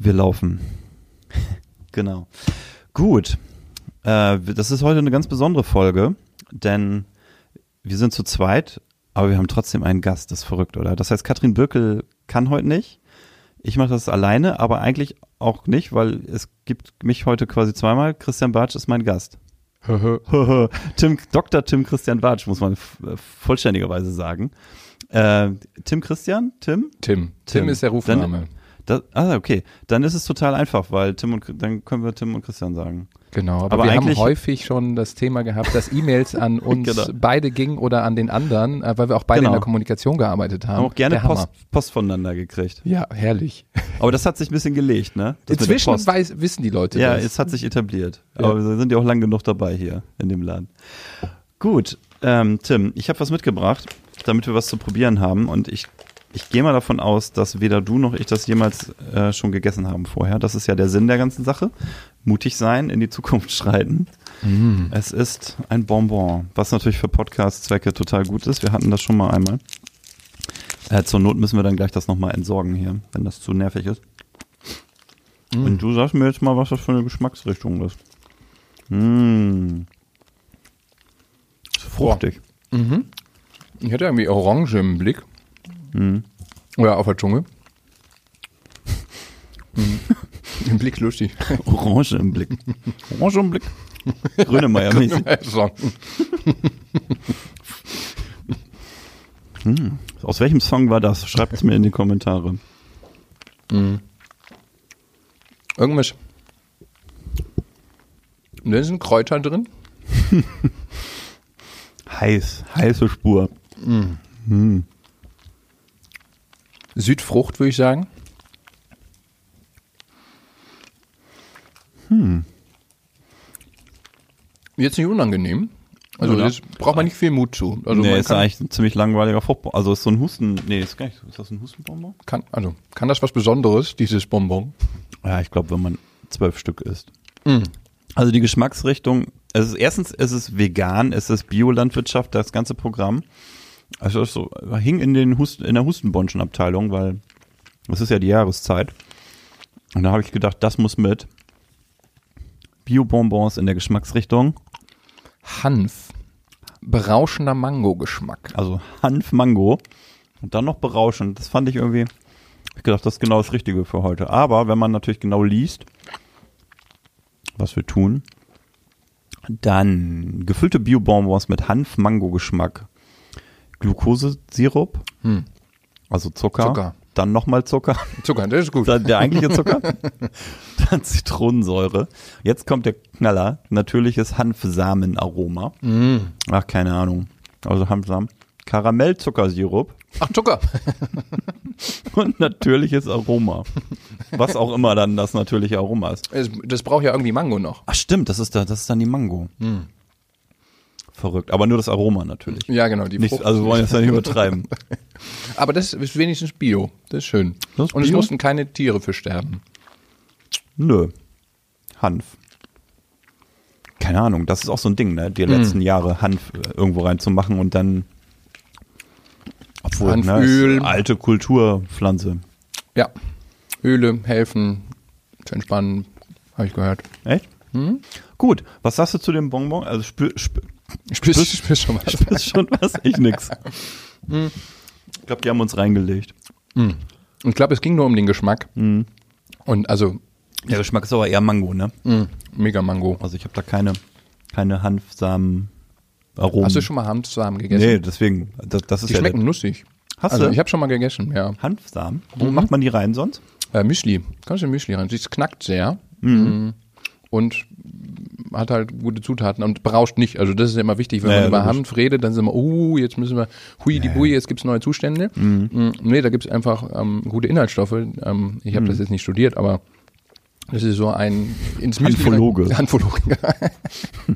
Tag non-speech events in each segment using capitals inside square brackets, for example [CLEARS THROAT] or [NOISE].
Wir laufen. [LAUGHS] genau. Gut. Äh, das ist heute eine ganz besondere Folge, denn wir sind zu zweit, aber wir haben trotzdem einen Gast. Das ist verrückt, oder? Das heißt, Katrin Birkel kann heute nicht. Ich mache das alleine, aber eigentlich auch nicht, weil es gibt mich heute quasi zweimal. Christian Bartsch ist mein Gast. [LAUGHS] [LAUGHS] Tim, Dr. Tim Christian Bartsch, muss man vollständigerweise sagen. Äh, Tim Christian? Tim? Tim. Tim, Tim ist der Rufname. Dann, das, ah, okay. Dann ist es total einfach, weil Tim und dann können wir Tim und Christian sagen. Genau, aber, aber wir haben häufig schon das Thema gehabt, dass E-Mails an [LAUGHS] uns genau. beide gingen oder an den anderen, äh, weil wir auch beide genau. in der Kommunikation gearbeitet haben. Haben auch gerne Post, Post, voneinander gekriegt. Ja, herrlich. Aber das hat sich ein bisschen gelegt, ne? Das Inzwischen weiß, wissen die Leute ja, das. Ja, es hat sich etabliert. Ja. Aber wir sind ja auch lang genug dabei hier in dem Laden. Gut, ähm, Tim, ich habe was mitgebracht, damit wir was zu probieren haben und ich ich gehe mal davon aus, dass weder du noch ich das jemals äh, schon gegessen haben vorher. Das ist ja der Sinn der ganzen Sache. Mutig sein, in die Zukunft [LAUGHS] schreiten. Mm. Es ist ein Bonbon, was natürlich für Podcast-Zwecke total gut ist. Wir hatten das schon mal einmal. Äh, zur Not müssen wir dann gleich das nochmal entsorgen hier, wenn das zu nervig ist. Mm. Und du sagst mir jetzt mal, was das für eine Geschmacksrichtung ist. Mmh. Fruchtig. Mhm. Ich hatte irgendwie Orange im Blick. Mhm. Oder auf der Zunge. Mhm. [LAUGHS] Im Blick lustig. Orange im Blick. Orange im Blick. Grönemeyer-mäßig. [LAUGHS] hm. Aus welchem Song war das? Schreibt es mir in die Kommentare. Mhm. Irgendwas. Und da sind Kräuter drin. [LAUGHS] Heiß, heiße Spur. Mhm. Mhm. Südfrucht, würde ich sagen. Hm. Jetzt nicht unangenehm. Also ja. das braucht man nicht viel Mut zu. Also nee, ist eigentlich ein ziemlich langweiliger Fruchtbonbon. Also ist so ein Husten, nee, ist gar nicht, ist das ein Hustenbonbon? Kann, also, kann das was Besonderes, dieses Bonbon? Ja, ich glaube, wenn man zwölf Stück isst. Mm. Also die Geschmacksrichtung, es ist erstens, es ist vegan, es ist Biolandwirtschaft, das ganze Programm. Also das so, hing in, den Husten, in der Hustenbonschen-Abteilung, weil es ist ja die Jahreszeit. Und da habe ich gedacht, das muss mit. Bio-Bonbons in der Geschmacksrichtung. Hanf. Berauschender Mango-Geschmack. Also Hanf-Mango. Und dann noch berauschend. Das fand ich irgendwie, ich gedacht, das ist genau das Richtige für heute. Aber wenn man natürlich genau liest, was wir tun, dann gefüllte Bio-Bonbons mit Hanf-Mango-Geschmack. Glukosesirup, hm. also Zucker, Zucker. dann nochmal Zucker. Zucker, das ist gut. Dann der eigentliche Zucker, [LAUGHS] dann Zitronensäure. Jetzt kommt der Knaller, natürliches Hanfsamenaroma. Mm. Ach, keine Ahnung. Also Hanfsamen. Karamellzuckersirup. Ach, Zucker. [LAUGHS] und natürliches Aroma. Was auch immer dann das natürliche Aroma ist. Das braucht ja irgendwie Mango noch. Ach stimmt, das ist, da, das ist dann die Mango. Mm verrückt. Aber nur das Aroma natürlich. Ja, genau. Die nicht, also wir wollen jetzt ja nicht übertreiben. [LAUGHS] Aber das ist wenigstens Bio. Das ist schön. Das ist Und es mussten keine Tiere für sterben. Nö. Hanf. Keine Ahnung, das ist auch so ein Ding, ne? Die mm. letzten Jahre Hanf äh, irgendwo reinzumachen und dann obwohl, ne, Hanföl. Ne, alte Kulturpflanze. Ja. Öle helfen zu entspannen, habe ich gehört. Echt? Hm? Gut, was sagst du zu dem Bonbon? Also spür, spür, Spürst, spürst, spürst schon was? Spürst schon was? Ich nix. [LAUGHS] Hm. Ich glaube, die haben uns reingelegt. Hm. Ich glaube, es ging nur um den Geschmack. Mhm. Und also. Der Geschmack ist aber eher Mango, ne? Mhm. Mega Mango. Also ich habe da keine, keine Hanfsamen. Aromen. Hast du schon mal Hanfsamen gegessen? Nee, deswegen. Das, das ist die ja schmecken nussig. Hast also, du? Ich habe schon mal gegessen, ja. Hanfsamen? Wo mhm. macht man die rein sonst? Äh, Müsli. Kannst du Müsli rein. Sie knackt sehr. Mhm. mhm. Und hat halt gute Zutaten und berauscht nicht. Also das ist ja immer wichtig, wenn ja, man über Hanf redet, dann sind wir, uh, jetzt müssen wir, hui die Bui, jetzt gibt's neue Zustände. Mhm. Mm, nee, da gibt's einfach ähm, gute Inhaltsstoffe. Ähm, ich habe mhm. das jetzt nicht studiert, aber das ist so ein ins Müsli Hanfologe. Hanfologe. [LAUGHS]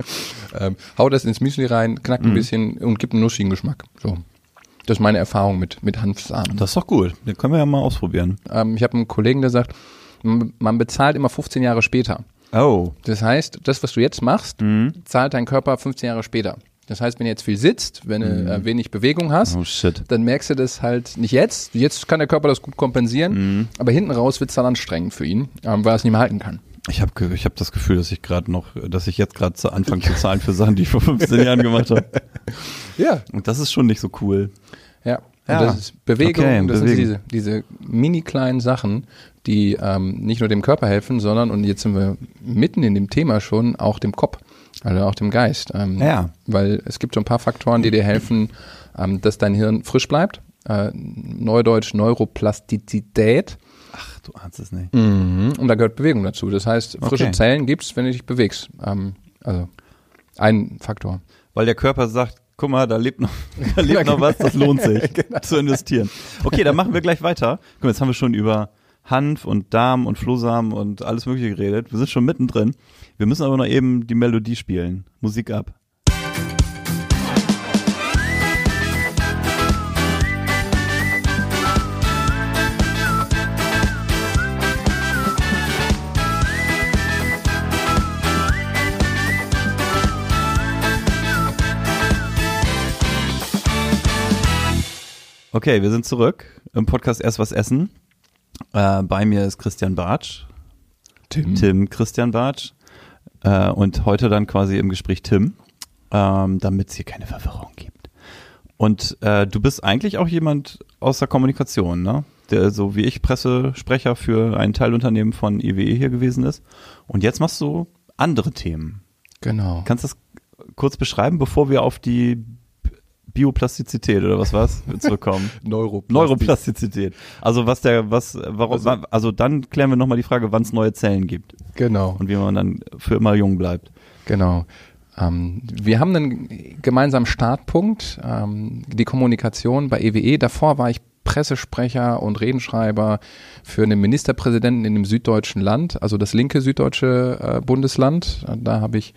[LAUGHS] ähm, hau das ins Müsli rein, knackt ein mhm. bisschen und gibt einen nussigen Geschmack. So. Das ist meine Erfahrung mit, mit Hanfsamen. Das ist doch gut. Den können wir ja mal ausprobieren. Ähm, ich habe einen Kollegen, der sagt, man bezahlt immer 15 Jahre später. Oh. Das heißt, das, was du jetzt machst, mhm. zahlt dein Körper 15 Jahre später. Das heißt, wenn du jetzt viel sitzt, wenn du Mhm. äh, wenig Bewegung hast, Oh dann merkst du das halt nicht jetzt. Jetzt kann der Körper das gut kompensieren, Mhm. aber hinten raus wird es dann anstrengend für ihn, ähm, weil er es nicht mehr halten kann. Ich habe ich hab das Gefühl, dass ich gerade noch, dass ich jetzt gerade zu Anfang zu zahlen für Sachen, die ich vor 15 Jahren gemacht habe. [LAUGHS] Ja. Und das ist schon nicht so cool. Ja. Ja. Und das ist Bewegung, Okay, das Bewegung. sind diese, diese mini kleinen Sachen, die ähm, nicht nur dem Körper helfen, sondern, und jetzt sind wir mitten in dem Thema schon, auch dem Kopf, also auch dem Geist. Ähm, Ja. Weil es gibt so ein paar Faktoren, die dir helfen, ähm, dass dein Hirn frisch bleibt. Äh, Neudeutsch Neuroplastizität. Ach, du ahnst es nicht. Mhm. Und da gehört Bewegung dazu. Das heißt, frische Okay. Zellen gibt's, wenn du dich bewegst. Ähm, also ein Faktor. Weil der Körper sagt, guck mal, da lebt noch, [LAUGHS] da lebt noch was, das lohnt sich [LAUGHS] zu investieren. Okay, dann machen wir gleich weiter. Guck mal, jetzt haben wir schon über Hanf und Darm und Flohsamen und alles mögliche geredet. Wir sind schon mittendrin. Wir müssen aber noch eben die Melodie spielen. Musik ab. Okay, wir sind zurück im Podcast Erst was essen. Äh, bei mir ist Christian Bartsch, Tim. Tim Christian Bartsch äh, und heute dann quasi im Gespräch Tim, ähm, damit es hier keine Verwirrung gibt. Und äh, du bist eigentlich auch jemand aus der Kommunikation, ne? Der so wie ich Pressesprecher für ein Teilunternehmen von IWE hier gewesen ist. Und jetzt machst du andere Themen. Genau. Kannst du das kurz beschreiben, bevor wir auf die Bioplastizität oder was war's zurückkommen? [LAUGHS] Neuroplastizität. Neuroplastizität. Also was der, was, warum, Also- also, dann klären wir nochmal die Frage, wann es neue Zellen gibt Genau. und wie man dann für immer jung bleibt. Genau. Ähm, wir haben einen gemeinsamen Startpunkt, ähm, die Kommunikation bei EWE. Davor war ich Pressesprecher und Redenschreiber für einen Ministerpräsidenten in dem süddeutschen Land, also das linke süddeutsche äh, Bundesland. Äh, Da habe ich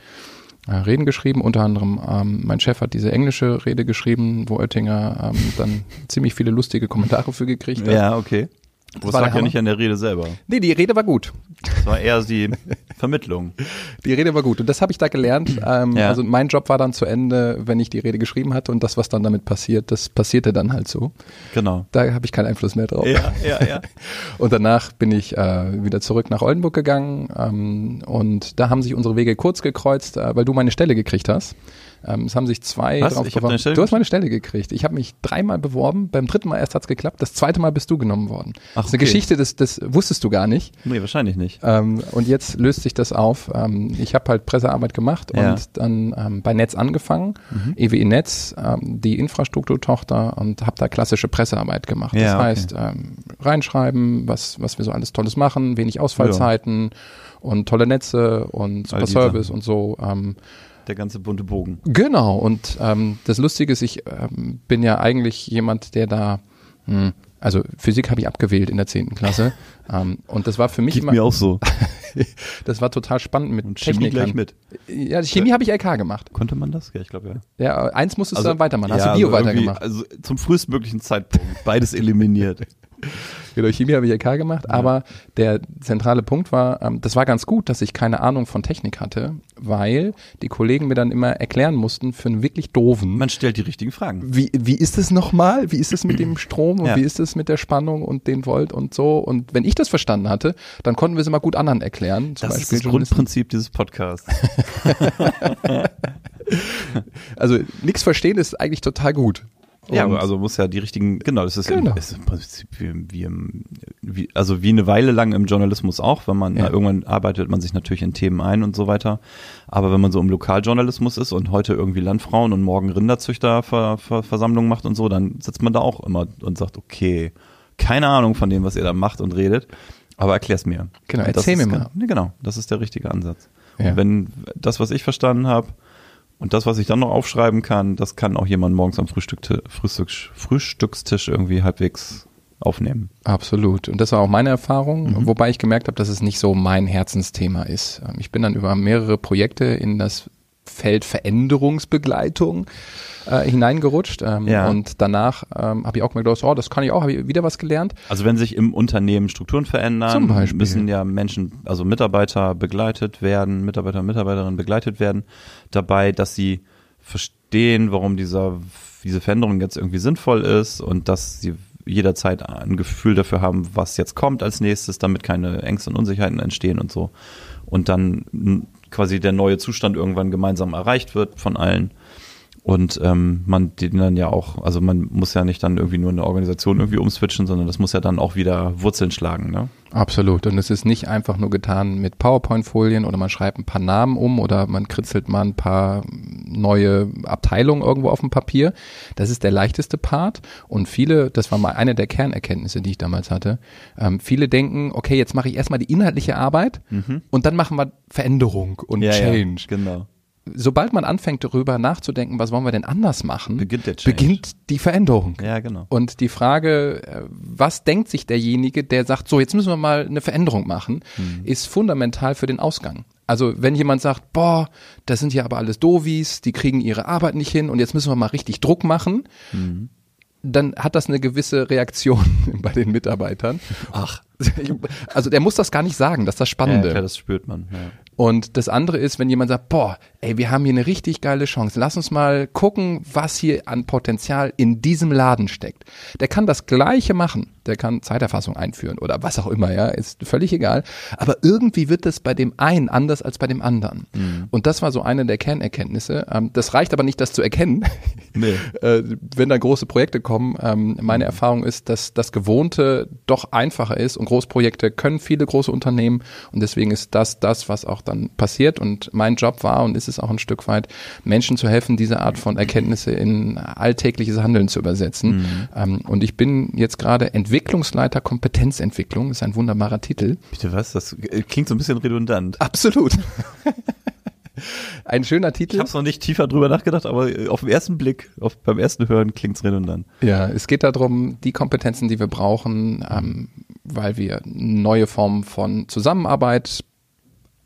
äh, Reden geschrieben, unter anderem ähm, mein Chef hat diese englische Rede geschrieben, wo Oettinger ähm, dann [LAUGHS] ziemlich viele lustige Kommentare für gekriegt hat. Ja, okay. Das war lag ja nicht an der Rede selber. Nee, die Rede war gut. Das war eher die [LAUGHS] Vermittlung. Die Rede war gut und das habe ich da gelernt. Ähm, Ja. Also mein Job war dann zu Ende, wenn ich die Rede geschrieben hatte und das, was dann damit passiert, das passierte dann halt so. Genau. Da habe ich keinen Einfluss mehr drauf. Ja, ja, ja. [LAUGHS] Und danach bin ich äh, wieder zurück nach Oldenburg gegangen ähm, und da haben sich unsere Wege kurz gekreuzt, äh, weil du meine Stelle gekriegt hast. Ähm, es haben sich zwei Was? drauf beworben. Du hast meine Stelle gekriegt. Ich habe mich dreimal beworben, beim dritten Mal erst hat's geklappt, das zweite Mal bist du genommen worden. Ach, das ist eine okay. Geschichte, das, das wusstest du gar nicht. Nee, wahrscheinlich nicht. Ähm, und jetzt löst sich das auf. Ähm, ich habe halt Pressearbeit gemacht Ja. und dann ähm, bei Netz angefangen, EWE Netz, ähm, die Infrastrukturtochter und habe da klassische Pressearbeit gemacht. Ja, das okay. heißt, ähm, reinschreiben, was, was wir so alles Tolles machen, wenig Ausfallzeiten und tolle Netze und super Service und so. Ähm, Der ganze bunte Bogen. Genau, und ähm, das Lustige ist, ich ähm, bin ja eigentlich jemand, der da, hm, also Physik habe ich abgewählt in der zehnten Klasse. [LAUGHS] ähm, und das war für mich Geht immer, mir auch so. [LAUGHS] das war total spannend mit Und Chemie Technikern. gleich mit. Ja, Chemie habe ich LK gemacht. Konnte man das? Ja, ich glaube ja. Ja, eins musstest du dann weitermachen. Hast ja, du Bio also weitergemacht? Also zum frühestmöglichen Zeitpunkt. Beides [LAUGHS] eliminiert. Genau, Chemie habe ich LK gemacht, aber der zentrale Punkt war, ähm, das war ganz gut, dass ich keine Ahnung von Technik hatte, weil die Kollegen mir dann immer erklären mussten für einen wirklich doofen. Man stellt die richtigen Fragen. wie, wie ist es nochmal? Wie ist es mit dem [CLEARS THROAT] Strom und Ja. wie ist es mit der Spannung und den Volt und so? Und wenn ich das verstanden hatte, dann konnten wir es immer gut anderen erklären. Das ist Beispiel das Journalisten. Grundprinzip dieses Podcasts. [LAUGHS] Also nichts verstehen ist eigentlich total gut. Ja, Und- also muss ja die richtigen, genau, das ist, Genau. Im, ist im Prinzip wie, wie, im, wie, also wie eine Weile lang im Journalismus auch, wenn man Ja. ja. irgendwann arbeitet man sich natürlich in Themen ein und so weiter. Aber wenn man so im Lokaljournalismus ist und heute irgendwie Landfrauen und morgen Rinderzüchterversammlungen macht und so, dann sitzt man da auch immer und sagt, okay, keine Ahnung von dem, was ihr da macht und redet, aber erklär's mir. Genau, erzähl mir mal. Genau, das ist der richtige Ansatz. Ja. Und wenn das, was ich verstanden habe, und das, was ich dann noch aufschreiben kann, das kann auch jemand morgens am Frühstück, Frühstücks, Frühstückstisch irgendwie halbwegs aufnehmen. Absolut. Und das war auch meine Erfahrung, Mhm. wobei ich gemerkt habe, dass es nicht so mein Herzensthema ist. Ähm, Ich bin dann über mehrere Projekte in das Feld Veränderungsbegleitung äh, hineingerutscht. Ähm, Ja. Und danach ähm, habe ich auch mal gedacht, oh, das kann ich auch, habe ich wieder was gelernt. Also wenn sich im Unternehmen Strukturen verändern, müssen ja Menschen, also Mitarbeiter begleitet werden, Mitarbeiter und Mitarbeiterinnen begleitet werden, dabei, dass sie verstehen, verstehen, warum dieser, diese Veränderung jetzt irgendwie sinnvoll ist und dass sie jederzeit ein Gefühl dafür haben, was jetzt kommt als nächstes, damit keine Ängste und Unsicherheiten entstehen und so. Und dann quasi der neue Zustand irgendwann gemeinsam erreicht wird von allen. Und ähm, man den dann ja auch, also man muss ja nicht dann irgendwie nur eine Organisation irgendwie umswitchen, sondern das muss ja dann auch wieder Wurzeln schlagen, ne? Absolut. Und es ist nicht einfach nur getan mit PowerPoint-Folien oder man schreibt ein paar Namen um oder man kritzelt mal ein paar neue Abteilungen irgendwo auf dem Papier. Das ist der leichteste Part. Und viele, das war mal eine der Kernerkenntnisse, die ich damals hatte, ähm, viele denken, okay, jetzt mache ich erstmal die inhaltliche Arbeit mhm. und dann machen wir Veränderung und ja, Change. Ja, genau sobald man anfängt darüber nachzudenken, was wollen wir denn anders machen, beginnt, der beginnt die Veränderung. Ja, genau. Und die Frage, äh, was denkt sich derjenige, der sagt, so jetzt müssen wir mal eine Veränderung machen, mhm. ist fundamental für den Ausgang. Also wenn jemand sagt, boah, das sind ja aber alles Dovis, die kriegen ihre Arbeit nicht hin und jetzt müssen wir mal richtig Druck machen, mhm. dann hat das eine gewisse Reaktion [LAUGHS] bei den Mitarbeitern. Ach. [LAUGHS] Also der muss das gar nicht sagen, das ist das Spannende. Ja, klar, das spürt man. Ja. Und das andere ist, wenn jemand sagt, boah, ey, wir haben hier eine richtig geile Chance. Lass uns mal gucken, was hier an Potenzial in diesem Laden steckt. Der kann das Gleiche machen. Der kann Zeiterfassung einführen oder was auch immer, ja, ist völlig egal. Aber irgendwie wird das bei dem einen anders als bei dem anderen. Mhm. Und das war so eine der Kernerkenntnisse. Ähm, das reicht aber nicht, das zu erkennen. Nee. [LAUGHS] Äh, wenn da große Projekte kommen, ähm, meine mhm. Erfahrung ist, dass das Gewohnte doch einfacher ist und Großprojekte können viele große Unternehmen und deswegen ist das das, was auch dann passiert. Und mein Job war und ist es auch ein Stück weit, Menschen zu helfen, diese Art von Erkenntnisse in alltägliches Handeln zu übersetzen. Mhm. Ähm, und ich bin jetzt gerade Entwicklungsleiter Kompetenzentwicklung, ist ein wunderbarer Titel. Bitte was? Das klingt so ein bisschen redundant. Absolut. [LAUGHS] Ein schöner Titel. Ich habe noch nicht tiefer drüber nachgedacht, aber auf den ersten Blick, auf, beim ersten Hören klingt's redundant. Ja, es geht darum, die Kompetenzen, die wir brauchen, ähm, weil wir neue Formen von Zusammenarbeit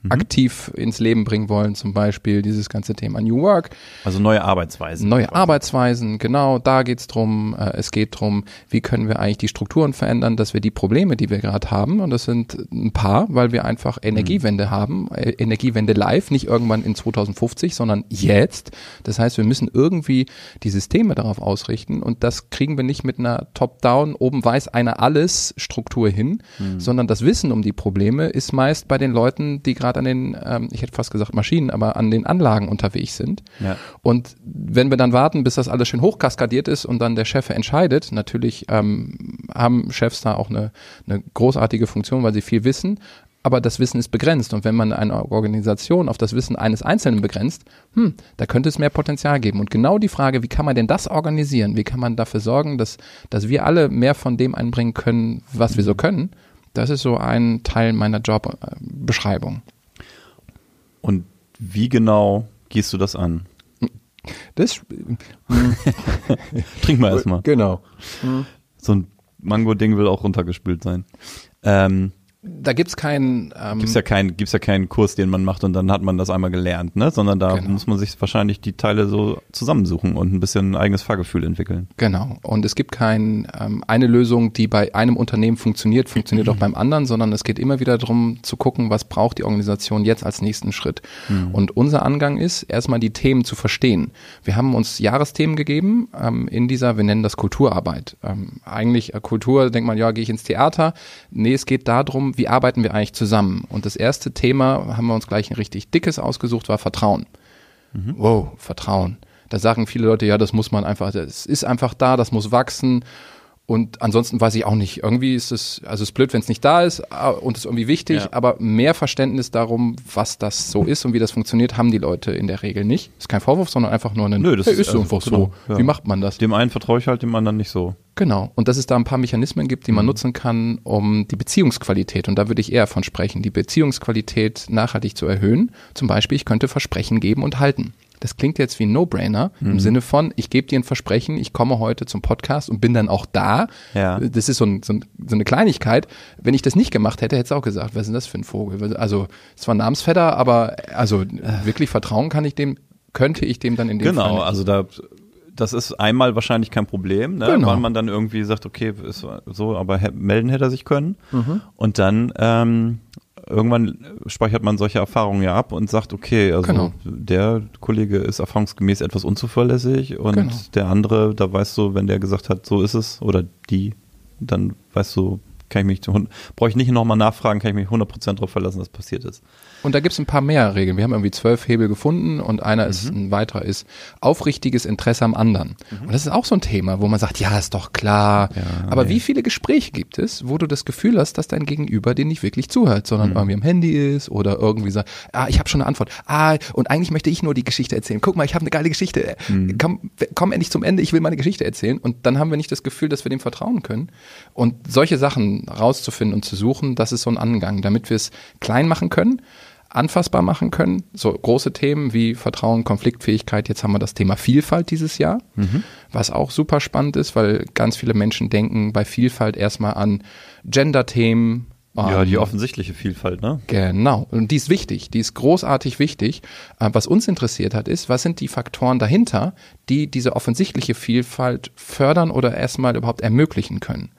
mhm. aktiv ins Leben bringen wollen, zum Beispiel dieses ganze Thema New Work. Also neue Arbeitsweisen. Neue Arbeitsweisen, genau, da geht's drum. Äh, es geht drum, wie können wir eigentlich die Strukturen verändern, dass wir die Probleme, die wir gerade haben, und das sind ein paar, weil wir einfach Energiewende mhm. haben, äh, Energiewende live, nicht irgendwann in 2050, sondern jetzt. Das heißt, wir müssen irgendwie die Systeme darauf ausrichten und das kriegen wir nicht mit einer Top-Down, oben weiß einer alles Struktur hin, mhm. sondern das Wissen um die Probleme ist meist bei den Leuten, die gerade gerade an den, ähm, ich hätte fast gesagt Maschinen, aber an den Anlagen unterwegs sind. Ja. Und wenn wir dann warten, bis das alles schön hochkaskadiert ist und dann der Chef entscheidet, natürlich ähm, haben Chefs da auch eine, eine großartige Funktion, weil sie viel wissen, aber das Wissen ist begrenzt. Und wenn man eine Organisation auf das Wissen eines Einzelnen begrenzt, hm, da könnte es mehr Potenzial geben. Und genau die Frage, wie kann man denn das organisieren? Wie kann man dafür sorgen, dass, dass wir alle mehr von dem einbringen können, was wir so können? Das ist so ein Teil meiner Jobbeschreibung. Und wie genau gehst du das an? Das [LAUGHS] trink mal erstmal. Genau. So ein Mango-Ding will auch runtergespült sein. Ähm, da gibt's keinen. Ähm, gibt's ja keinen, gibt's ja keinen Kurs, den man macht und dann hat man das einmal gelernt, ne? Sondern da genau. muss man sich wahrscheinlich die Teile so zusammensuchen und ein bisschen ein eigenes Fahrgefühl entwickeln. Genau. Und es gibt keine ähm, eine Lösung, die bei einem Unternehmen funktioniert, funktioniert auch beim anderen, sondern es geht immer wieder darum zu gucken, was braucht die Organisation jetzt als nächsten Schritt. Mhm. Und unser Angang ist, erstmal die Themen zu verstehen. Wir haben uns Jahresthemen gegeben ähm, in dieser, wir nennen das Kulturarbeit. Ähm, eigentlich äh, Kultur, denkt man, ja, gehe ich ins Theater. Nee, es geht darum, wie arbeiten wir eigentlich zusammen? Und das erste Thema, haben wir uns gleich ein richtig dickes ausgesucht, war Vertrauen. Mhm. Wow, Vertrauen. Da sagen viele Leute, ja, das muss man einfach, es ist einfach da, das muss wachsen. Und ansonsten weiß ich auch nicht. Irgendwie ist es, also es ist blöd, wenn es nicht da ist äh, und es ist irgendwie wichtig, ja. aber mehr Verständnis darum, was das so ist und wie das funktioniert, haben die Leute in der Regel nicht. Ist kein Vorwurf, sondern einfach nur ein, Nö, das hey, ist, ist also, einfach genau, so. Ja. Wie macht man das? Dem einen vertraue ich halt, dem anderen nicht so. Genau. Und dass es da ein paar Mechanismen gibt, die man mhm. nutzen kann, um die Beziehungsqualität, und da würde ich eher von sprechen, die Beziehungsqualität nachhaltig zu erhöhen. Zum Beispiel, ich könnte Versprechen geben und halten. Das klingt jetzt wie ein No-Brainer mhm. im Sinne von, ich gebe dir ein Versprechen, ich komme heute zum Podcast und bin dann auch da. Ja. Das ist so, ein, so, ein, so eine Kleinigkeit. Wenn ich das nicht gemacht hätte, hätte es auch gesagt, was ist denn das für ein Vogel? Also, es war Namensvetter, aber also wirklich vertrauen kann ich dem, könnte ich dem dann in dem genau, Fall. Genau, also da das ist einmal wahrscheinlich kein Problem, ne? genau. weil man dann irgendwie sagt, okay, ist so, aber melden hätte er sich können. Mhm. Und dann ähm, irgendwann speichert man solche Erfahrungen ja ab und sagt, okay, also Genau. der Kollege ist erfahrungsgemäß etwas unzuverlässig und Genau. der andere, da weißt du, wenn der gesagt hat, so ist es, oder die, dann weißt du, kann ich mich, brauche ich nicht nochmal nachfragen, kann ich mich 100% darauf verlassen, dass passiert ist. Und da gibt's ein paar mehr Regeln. Wir haben irgendwie zwölf Hebel gefunden und einer ist, Mhm. ein weiterer ist aufrichtiges Interesse am anderen. Und das ist auch so ein Thema, wo man sagt, ja, ist doch klar. Ja, Aber nee. wie viele Gespräche gibt es, wo du das Gefühl hast, dass dein Gegenüber dir nicht wirklich zuhört, sondern irgendwie am Handy ist oder irgendwie sagt, ah, ich habe schon eine Antwort. Ah, und eigentlich möchte ich nur die Geschichte erzählen. Guck mal, ich habe eine geile Geschichte. Komm, komm endlich zum Ende, ich will meine Geschichte erzählen. Und dann haben wir nicht das Gefühl, dass wir dem vertrauen können. Und solche Sachen rauszufinden und zu suchen, das ist so ein Angang, damit wir es klein machen können anfassbar machen können. So große Themen wie Vertrauen, Konfliktfähigkeit. Jetzt haben wir das Thema Vielfalt dieses Jahr, was auch super spannend ist, weil ganz viele Menschen denken bei Vielfalt erstmal an Gender-Themen. Ja, die offensichtliche Vielfalt, ne? Genau. Und die ist wichtig, die ist großartig wichtig. Äh, Was uns interessiert hat, ist, was sind die Faktoren dahinter, die diese offensichtliche Vielfalt fördern oder erstmal überhaupt ermöglichen können.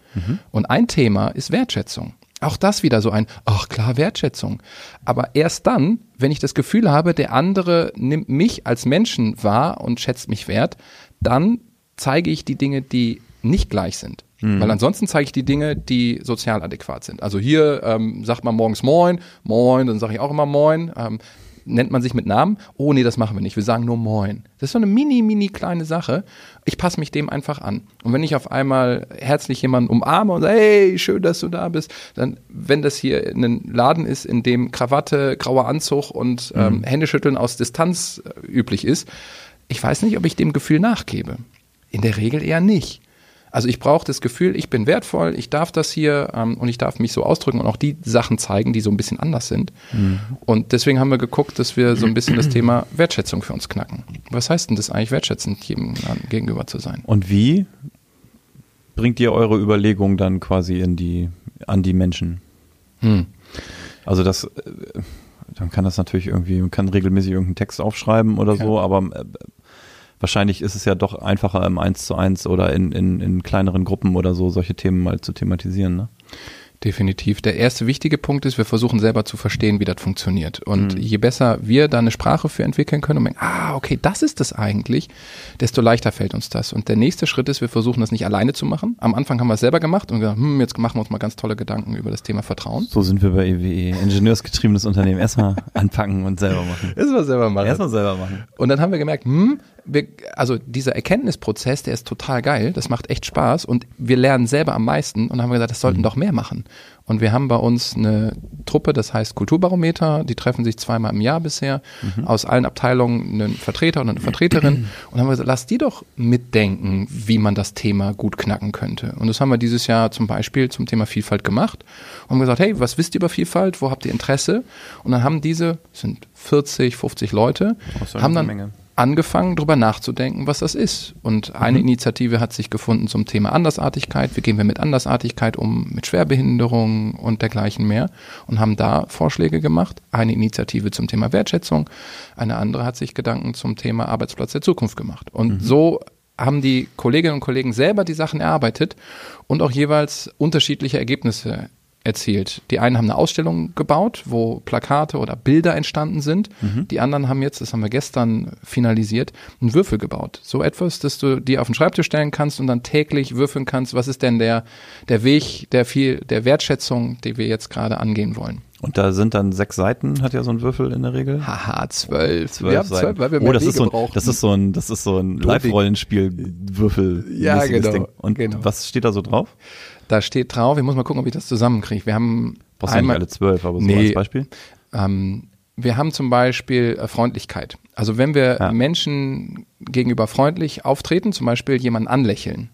Und ein Thema ist Wertschätzung. Auch das wieder so ein, ach klar, Wertschätzung. Aber erst dann, wenn ich das Gefühl habe, der andere nimmt mich als Menschen wahr und schätzt mich wert, dann zeige ich die Dinge, die nicht gleich sind. Weil ansonsten zeige ich die Dinge, die sozial adäquat sind. Also hier ähm, sagt man morgens Moin, Moin, dann sage ich auch immer Moin. Ähm, nennt man sich mit Namen? Oh nee, das machen wir nicht. Wir sagen nur Moin. Das ist so eine mini, mini kleine Sache. Ich passe mich dem einfach an. Und wenn ich auf einmal herzlich jemanden umarme und sage, hey, schön, dass du da bist, dann, wenn das hier ein Laden ist, in dem Krawatte, grauer Anzug und ähm, Händeschütteln aus Distanz äh, üblich ist, ich weiß nicht, ob ich dem Gefühl nachgebe. In der Regel eher nicht. Also ich brauche das Gefühl, ich bin wertvoll, ich darf das hier ähm, und ich darf mich so ausdrücken und auch die Sachen zeigen, die so ein bisschen anders sind. Und deswegen haben wir geguckt, dass wir so ein bisschen das [CLEARS THROAT] Thema Wertschätzung für uns knacken. Was heißt denn das eigentlich, wertschätzend jedem an- gegenüber zu sein? Und wie bringt ihr eure Überlegungen dann quasi in die, an die Menschen? Hm. Also das, äh, dann kann das natürlich irgendwie, man kann regelmäßig irgendeinen Text aufschreiben oder Ja. so, aber äh, wahrscheinlich ist es ja doch einfacher im Eins zu eins oder in, in, in kleineren Gruppen oder so solche Themen mal zu thematisieren. Ne? Definitiv. Der erste wichtige Punkt ist, wir versuchen selber zu verstehen, wie das funktioniert. Und je besser wir da eine Sprache für entwickeln können und merken, ah, okay, das ist das eigentlich, desto leichter fällt uns das. Und der nächste Schritt ist, wir versuchen das nicht alleine zu machen. Am Anfang haben wir es selber gemacht und gesagt, hm, jetzt machen wir uns mal ganz tolle Gedanken über das Thema Vertrauen. So sind wir bei EWE, ingenieursgetriebenes Unternehmen. Erstmal [LAUGHS] anpacken und selber machen. Erstmal selber machen. Erstmal selber machen. Und dann haben wir gemerkt, hm, wir, also dieser Erkenntnisprozess, der ist total geil, das macht echt Spaß und wir lernen selber am meisten und dann haben wir gesagt, das sollten doch mehr machen. Und wir haben bei uns eine Truppe, das heißt Kulturbarometer, die treffen sich zweimal im Jahr bisher, aus allen Abteilungen einen Vertreter und eine Vertreterin [CLEARS THROAT] und haben wir gesagt, lass die doch mitdenken, wie man das Thema gut knacken könnte. Und das haben wir dieses Jahr zum Beispiel zum Thema Vielfalt gemacht und haben gesagt, hey, was wisst ihr über Vielfalt, wo habt ihr Interesse? Und dann haben diese, es sind 40, 50 Leute, Das haben dann Menge. Angefangen, darüber nachzudenken, was das ist. Und eine Initiative hat sich gefunden zum Thema Andersartigkeit. Wie gehen wir mit Andersartigkeit um, mit Schwerbehinderung und dergleichen mehr und haben da Vorschläge gemacht. Eine Initiative zum Thema Wertschätzung, eine andere hat sich Gedanken zum Thema Arbeitsplatz der Zukunft gemacht. Und so haben die Kolleginnen und Kollegen selber die Sachen erarbeitet und auch jeweils unterschiedliche Ergebnisse erzielt. Die einen haben eine Ausstellung gebaut, wo Plakate oder Bilder entstanden sind. Die anderen haben jetzt, das haben wir gestern finalisiert, einen Würfel gebaut. So etwas, dass du dir auf den Schreibtisch stellen kannst und dann täglich würfeln kannst, was ist denn der, der Weg der viel, der Wertschätzung, die wir jetzt gerade angehen wollen. Und da sind dann sechs Seiten, hat ja so ein Würfel in der Regel. Haha, zwölf. Zwölf wir haben Seiten. zwölf, weil wir oh, mehr das Wege ist, so ein, das ist so ein, das ist so ein Live-Rollenspiel-Würfel. Ja, genau, Ding. Und genau. was steht da so drauf? Da steht drauf, ich muss mal gucken, ob ich das zusammenkriege. Wir haben Brauchst ja nicht einmal, alle zwölf, aber so Nee. als Beispiel. Ähm, wir haben zum Beispiel äh, Freundlichkeit. Also wenn wir Ja. Menschen gegenüber freundlich auftreten, zum Beispiel jemanden anlächeln,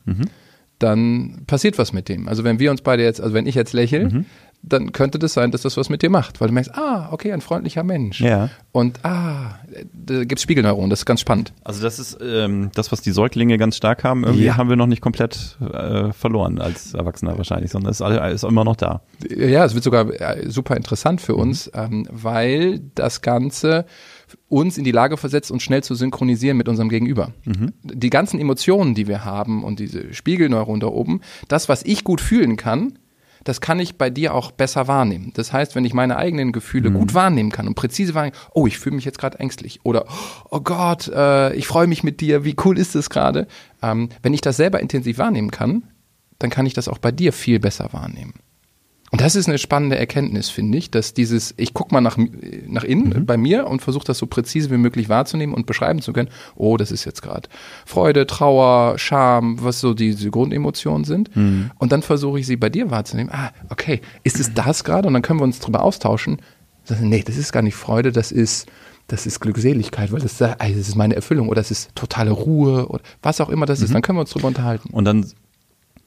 dann passiert was mit dem. Also wenn wir uns beide jetzt, also wenn ich jetzt lächle, dann könnte das sein, dass das was mit dir macht, weil du merkst, ah, okay, ein freundlicher Mensch. Ja. Und ah, da gibt's Spiegelneuronen, das ist ganz spannend. Also das ist ähm, das, was die Säuglinge ganz stark haben. Irgendwie Ja. haben wir noch nicht komplett äh, verloren als Erwachsener wahrscheinlich, sondern es ist, ist immer noch da. Ja, es wird sogar äh, super interessant für uns, ähm, weil das Ganze uns in die Lage versetzt, uns schnell zu synchronisieren mit unserem Gegenüber. Die ganzen Emotionen, die wir haben und diese Spiegelneuronen da oben, das, was ich gut fühlen kann, das kann ich bei dir auch besser wahrnehmen. Das heißt, wenn ich meine eigenen Gefühle mhm. gut wahrnehmen kann und präzise wahrnehmen, oh, ich fühle mich jetzt gerade ängstlich oder oh Gott, äh, ich freue mich mit dir, wie cool ist es gerade? Ähm, wenn ich das selber intensiv wahrnehmen kann, dann kann ich das auch bei dir viel besser wahrnehmen. Und das ist eine spannende Erkenntnis, finde ich, dass dieses, ich gucke mal nach, nach innen mhm. bei mir und versuche das so präzise wie möglich wahrzunehmen und beschreiben zu können, oh, das ist jetzt gerade Freude, Trauer, Scham, was so diese Grundemotionen sind. Mhm. Und dann versuche ich sie bei dir wahrzunehmen. Ah, okay, ist es das gerade? Und dann können wir uns drüber austauschen. Nee, das ist gar nicht Freude, das ist, das ist Glückseligkeit, weil das, das ist meine Erfüllung oder das ist totale Ruhe oder was auch immer das mhm. ist. Dann können wir uns drüber unterhalten. Und dann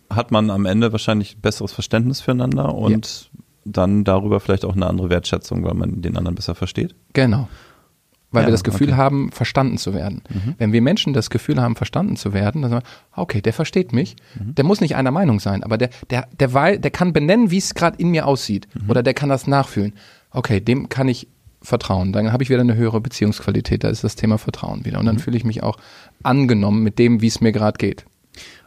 hat man am Ende wahrscheinlich besseres Verständnis füreinander und ja. dann darüber vielleicht auch eine andere Wertschätzung, weil man den anderen besser versteht. Genau. Weil ja, wir das Gefühl okay. haben, verstanden zu werden. Mhm. Wenn wir Menschen das Gefühl haben, verstanden zu werden, dann sagen wir, okay, der versteht mich. Mhm. Der muss nicht einer Meinung sein, aber der, der, der, weil, der kann benennen, wie es gerade in mir aussieht. Mhm. Oder der kann das nachfühlen. Okay, dem kann ich vertrauen. Dann habe ich wieder eine höhere Beziehungsqualität. Da ist das Thema Vertrauen wieder. Und dann mhm. fühle ich mich auch angenommen mit dem, wie es mir gerade geht.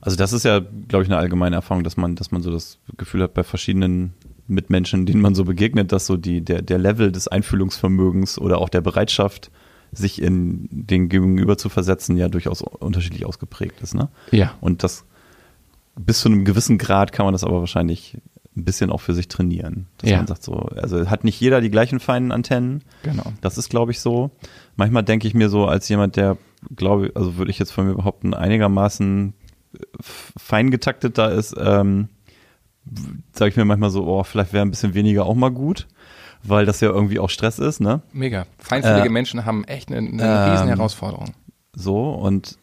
Also das ist ja, glaube ich, eine allgemeine Erfahrung, dass man, dass man so das Gefühl hat bei verschiedenen Mitmenschen, denen man so begegnet, dass so die, der, der Level des Einfühlungsvermögens oder auch der Bereitschaft, sich in den Gegenüber zu versetzen, ja durchaus unterschiedlich ausgeprägt ist. Ne? Ja. Und das bis zu einem gewissen Grad kann man das aber wahrscheinlich ein bisschen auch für sich trainieren. Dass ja. man sagt so, also hat nicht jeder die gleichen feinen Antennen. Genau. Das ist, glaube ich, so. Manchmal denke ich mir so, als jemand, der, glaube ich, also würde ich jetzt von mir behaupten, einigermaßen fein getaktet da ist, ähm, sage ich mir manchmal so, oh, vielleicht wäre ein bisschen weniger auch mal gut, weil das ja irgendwie auch Stress ist, ne? Mega. Feinfühlige äh, Menschen haben echt eine, eine ähm, riesen Herausforderung. So, und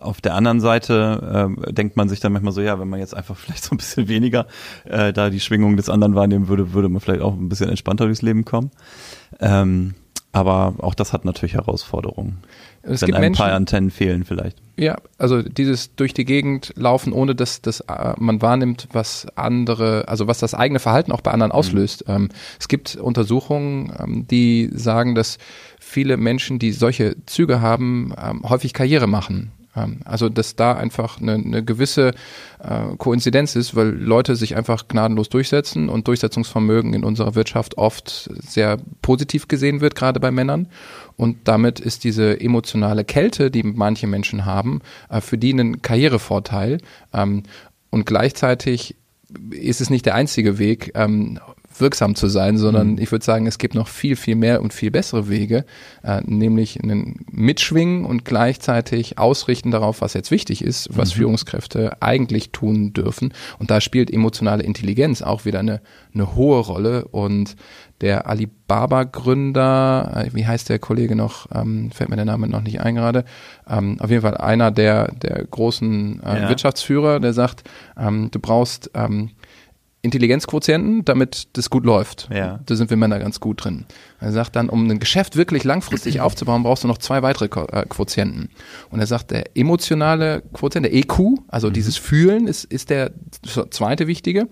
auf der anderen Seite äh, denkt man sich dann manchmal so, ja, wenn man jetzt einfach [LAUGHS] vielleicht so ein bisschen weniger äh, da die Schwingung des anderen wahrnehmen würde, würde man vielleicht auch ein bisschen entspannter durchs Leben kommen. Ähm, aber auch das hat natürlich Herausforderungen. Es wenn ein Menschen, paar Antennen fehlen vielleicht. Ja, also dieses durch die Gegend laufen, ohne dass, dass äh, man wahrnimmt, was andere, also was das eigene Verhalten auch bei anderen mhm. auslöst. Mhm. es gibt Untersuchungen, ähm, die sagen, dass viele Menschen, die solche Züge haben, ähm, häufig Karriere machen. Ähm, also, dass da einfach eine, eine gewisse äh, Koinzidenz ist, weil Leute sich einfach gnadenlos durchsetzen und Durchsetzungsvermögen in unserer Wirtschaft oft sehr positiv gesehen wird, gerade bei Männern. Und damit ist diese emotionale Kälte, die manche Menschen haben, äh, für die ein Karrierevorteil. Ähm, und gleichzeitig ist es nicht der einzige Weg, ähm, wirksam zu sein, sondern mhm. ich würde sagen, es gibt noch viel, viel mehr und viel bessere Wege, äh, nämlich einen Mitschwingen und gleichzeitig ausrichten darauf, was jetzt wichtig ist, was mhm. Führungskräfte eigentlich tun dürfen. Und da spielt emotionale Intelligenz auch wieder eine, eine hohe Rolle und der Alibaba-Gründer, äh, wie heißt der Kollege noch, ähm, fällt mir der Name noch nicht ein gerade, ähm, auf jeden Fall einer der, der großen äh, ja. Wirtschaftsführer, der sagt, ähm, du brauchst ähm, Intelligenzquotienten, damit das gut läuft. Ja. Da sind wir Männer ganz gut drin. Er sagt dann, um ein Geschäft wirklich langfristig [CLEARS THROAT] aufzubauen, brauchst du noch zwei weitere äh, Quotienten. Und er sagt, der emotionale Quotient, der EQ, also mhm. dieses Fühlen, ist, ist der zweite wichtige.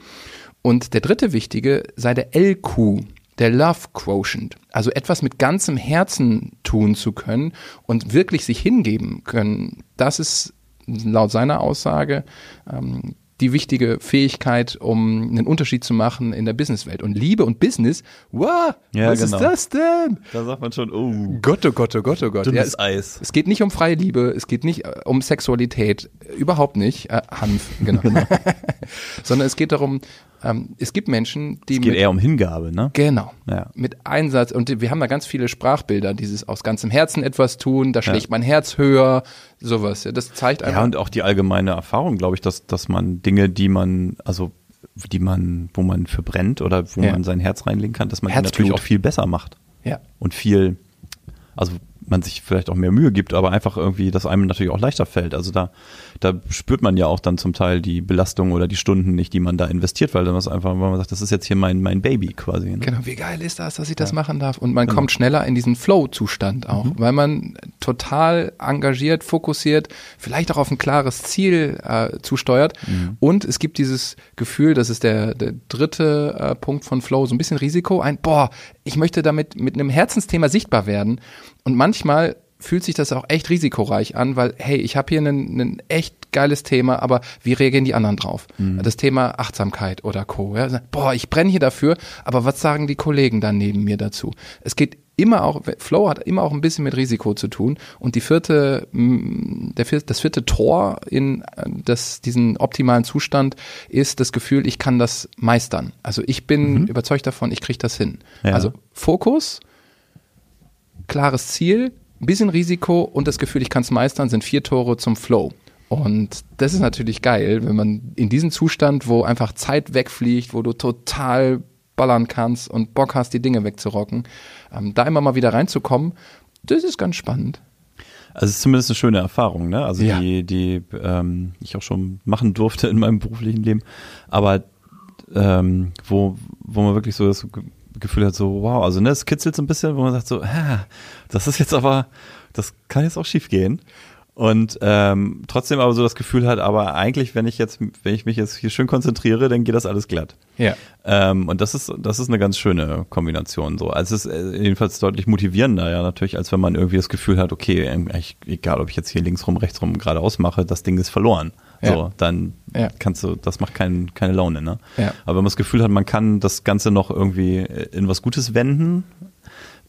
Und der dritte wichtige sei der LQ, der Love Quotient. Also etwas mit ganzem Herzen tun zu können und wirklich sich hingeben können. Das ist laut seiner Aussage ähm, die wichtige Fähigkeit, um einen Unterschied zu machen in der Businesswelt. Und Liebe und Business, wow, ja, was genau. ist das denn? Da sagt man schon, oh. Gott, oh Gott, oh Gott, oh Gott. Dünnes ja, es, Eis. Es geht nicht um freie Liebe, es geht nicht äh, um Sexualität, überhaupt nicht. Äh, Hanf, genau. [LAUGHS] genau. [LAUGHS] Sondern es geht darum, ähm, es gibt Menschen, die. Es geht mit, eher um Hingabe, ne? Genau. Ja. Mit Einsatz. Und wir haben da ganz viele Sprachbilder, dieses aus ganzem Herzen etwas tun, da schlägt ja. mein Herz höher, sowas. Ja, das zeigt einfach. Ja, und auch die allgemeine Erfahrung, glaube ich, dass, dass man Dinge, die man, also die man, wo man für brennt oder wo ja. man sein Herz reinlegen kann, dass man die natürlich auch viel besser macht. Ja. Und viel, also man sich vielleicht auch mehr Mühe gibt, aber einfach irgendwie, dass einem natürlich auch leichter fällt. Also da, da spürt man ja auch dann zum Teil die Belastung oder die Stunden nicht, die man da investiert, weil dann was einfach, weil man sagt, das ist jetzt hier mein, mein Baby quasi. Ne? Genau, wie geil ist das, dass ich das ja. machen darf? Und man genau. kommt schneller in diesen Flow-Zustand auch, mhm. weil man total engagiert, fokussiert, vielleicht auch auf ein klares Ziel äh, zusteuert. Mhm. Und es gibt dieses Gefühl, das ist der, der dritte äh, Punkt von Flow, so ein bisschen Risiko, ein, boah, ich möchte damit mit einem Herzensthema sichtbar werden. Und manchmal fühlt sich das auch echt risikoreich an, weil hey, ich habe hier einen echt geiles Thema, aber wie reagieren die anderen drauf? Mhm. Das Thema Achtsamkeit oder Co. Ja? Boah, ich brenne hier dafür, aber was sagen die Kollegen dann neben mir dazu? Es geht immer auch, Flow hat immer auch ein bisschen mit Risiko zu tun. Und die vierte, der vierte, das vierte Tor in das, diesen optimalen Zustand ist das Gefühl, ich kann das meistern. Also ich bin mhm. überzeugt davon, ich kriege das hin. Ja. Also Fokus, klares Ziel, ein bisschen Risiko und das Gefühl, ich kann es meistern, sind vier Tore zum Flow. Und das ist natürlich geil, wenn man in diesem Zustand, wo einfach Zeit wegfliegt, wo du total ballern kannst und Bock hast, die Dinge wegzurocken, ähm, da immer mal wieder reinzukommen, das ist ganz spannend. Also es ist zumindest eine schöne Erfahrung, ne? Also ja. die, die ähm, ich auch schon machen durfte in meinem beruflichen Leben. Aber ähm, wo, wo man wirklich so das Gefühl hat, so, wow, also ne, es kitzelt so ein bisschen, wo man sagt so, ah, das ist jetzt aber, das kann jetzt auch schief gehen und ähm, trotzdem aber so das Gefühl hat, aber eigentlich, wenn ich jetzt, wenn ich mich jetzt hier schön konzentriere, dann geht das alles glatt. Ja. Ähm, und das ist, das ist eine ganz schöne Kombination so. Also es ist äh, jedenfalls deutlich motivierender, ja, natürlich, als wenn man irgendwie das Gefühl hat, okay, ich, egal ob ich jetzt hier links rum, rechts rum geradeaus mache, das Ding ist verloren. Ja. So, dann ja. kannst du, das macht kein, keine Laune, ne? Ja. Aber wenn man das Gefühl hat, man kann das Ganze noch irgendwie in was Gutes wenden,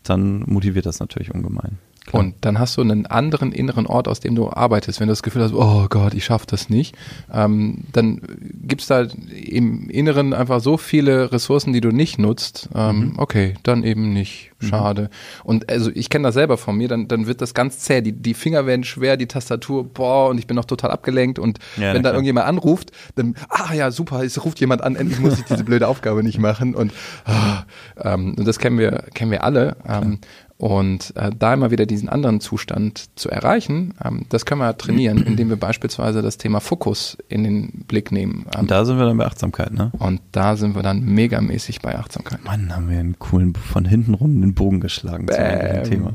dann motiviert das natürlich ungemein. Klar. Und dann hast du einen anderen inneren Ort, aus dem du arbeitest. Wenn du das Gefühl hast, oh Gott, ich schaffe das nicht, ähm, dann gibt's da im Inneren einfach so viele Ressourcen, die du nicht nutzt. Ähm, mhm. Okay, dann eben nicht. Mhm. Schade. Mhm. Und also ich kenne das selber von mir, dann, dann wird das ganz zäh. Die, die Finger werden schwer, die Tastatur, boah, und ich bin noch total abgelenkt. Und ja, wenn da irgendjemand anruft, dann, ah ja, super, es ruft jemand an, endlich muss ich diese blöde Aufgabe nicht machen. Und, ah, ähm, und das kennen wir, kennen wir alle. Ähm, und äh, da immer wieder diesen anderen Zustand zu erreichen, ähm, das können wir trainieren, [CLEARS THROAT] indem wir beispielsweise das Thema Fokus in den Blick nehmen. Ähm, und da sind wir dann bei Achtsamkeit, ne? Und da sind wir dann megamäßig bei Achtsamkeit. Mann, haben wir einen coolen von hinten rum den Bogen geschlagen Bäm. zu Thema.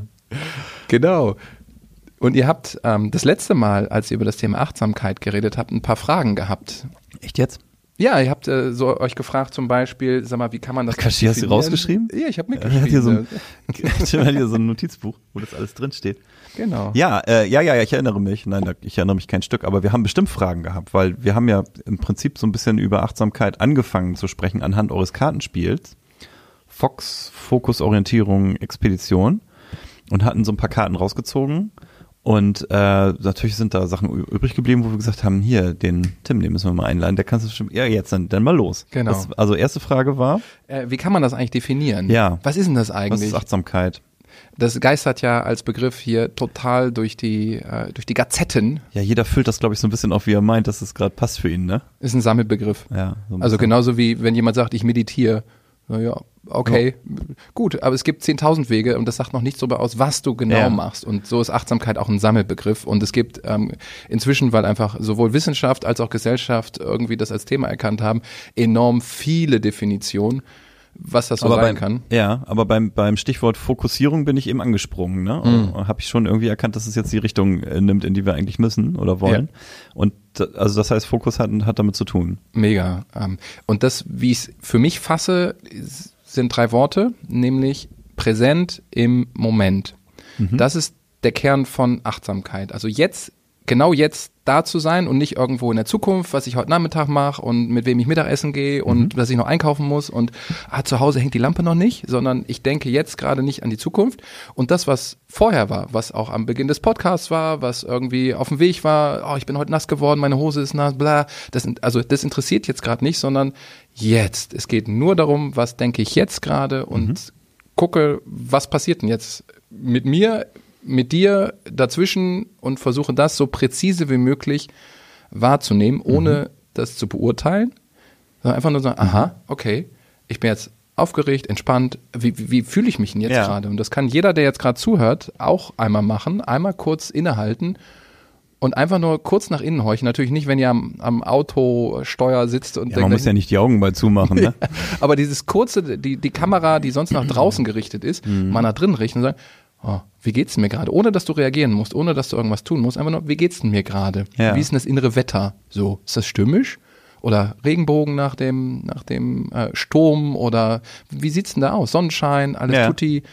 Genau. Und ihr habt ähm, das letzte Mal, als ihr über das Thema Achtsamkeit geredet habt, ein paar Fragen gehabt. Echt jetzt? Ja, ihr habt äh, so euch gefragt zum Beispiel, sag mal, wie kann man das Kashi, hast du rausgeschrieben? Ja, ich habe mitgeschrieben. [LAUGHS] Hier so ein, [LAUGHS] [LAUGHS] hier so ein Notizbuch, wo das alles drin steht. Genau. Ja, äh, ja, ja, ich erinnere mich. Nein, ich erinnere mich kein Stück, aber wir haben bestimmt Fragen gehabt, weil wir haben ja im Prinzip so ein bisschen über Achtsamkeit angefangen zu sprechen anhand eures Kartenspiels. Fox, Fokus, Orientierung, Expedition und hatten so ein paar Karten rausgezogen und äh, natürlich sind da Sachen übrig geblieben, wo wir gesagt haben, hier, den Tim, den müssen wir mal einladen, der kannst du bestimmt, ja, jetzt dann, dann mal los. Genau. Das, also erste Frage war. Äh, wie kann man das eigentlich definieren? Ja. Was ist denn das eigentlich? Was ist Achtsamkeit? Das geistert ja als Begriff hier total durch die, äh, durch die Gazetten. Ja, jeder füllt das, glaube ich, so ein bisschen auf, wie er meint, dass es gerade passt für ihn, ne? Ist ein Sammelbegriff. Ja. So also genauso wie, wenn jemand sagt, ich meditiere, naja, okay, ja. gut, aber es gibt 10.000 Wege und das sagt noch nichts darüber aus, was du genau ja. machst. Und so ist Achtsamkeit auch ein Sammelbegriff. Und es gibt ähm, inzwischen, weil einfach sowohl Wissenschaft als auch Gesellschaft irgendwie das als Thema erkannt haben, enorm viele Definitionen was das so aber sein beim, kann. Ja, aber beim, beim Stichwort Fokussierung bin ich eben angesprungen. Ne? Mhm. Habe ich schon irgendwie erkannt, dass es jetzt die Richtung äh, nimmt, in die wir eigentlich müssen oder wollen. Ja. Und also das heißt, Fokus hat, hat damit zu tun. Mega. Ähm, und das, wie ich es für mich fasse, sind drei Worte, nämlich präsent im Moment. Mhm. Das ist der Kern von Achtsamkeit. Also jetzt genau jetzt da zu sein und nicht irgendwo in der Zukunft, was ich heute Nachmittag mache und mit wem ich Mittagessen gehe und mhm. was ich noch einkaufen muss und ah, zu Hause hängt die Lampe noch nicht, sondern ich denke jetzt gerade nicht an die Zukunft und das, was vorher war, was auch am Beginn des Podcasts war, was irgendwie auf dem Weg war, oh, ich bin heute nass geworden, meine Hose ist nass, bla, das, also das interessiert jetzt gerade nicht, sondern jetzt. Es geht nur darum, was denke ich jetzt gerade und mhm. gucke, was passiert denn jetzt mit mir mit dir dazwischen und versuche das so präzise wie möglich wahrzunehmen, ohne mhm. das zu beurteilen. Sondern einfach nur sagen, aha, okay, ich bin jetzt aufgeregt, entspannt. Wie, wie, wie fühle ich mich denn jetzt ja. gerade? Und das kann jeder, der jetzt gerade zuhört, auch einmal machen. Einmal kurz innehalten und einfach nur kurz nach innen horchen. Natürlich nicht, wenn ihr am, am Autosteuer sitzt und ja, denkt, man muss ja nicht die Augen mal zumachen, ne? [LAUGHS] aber dieses kurze, die, die Kamera, die sonst nach draußen [CLEARS THROAT] gerichtet ist, mhm. mal nach drinnen richten und sagen, oh, wie geht's denn mir gerade? Ohne dass du reagieren musst, ohne dass du irgendwas tun musst, einfach nur, wie geht's denn mir gerade? Ja. Wie ist denn das innere Wetter? So, ist das stürmisch? Oder Regenbogen nach dem, nach dem äh, Sturm oder wie sieht's denn da aus? Sonnenschein, alles ja. tutti.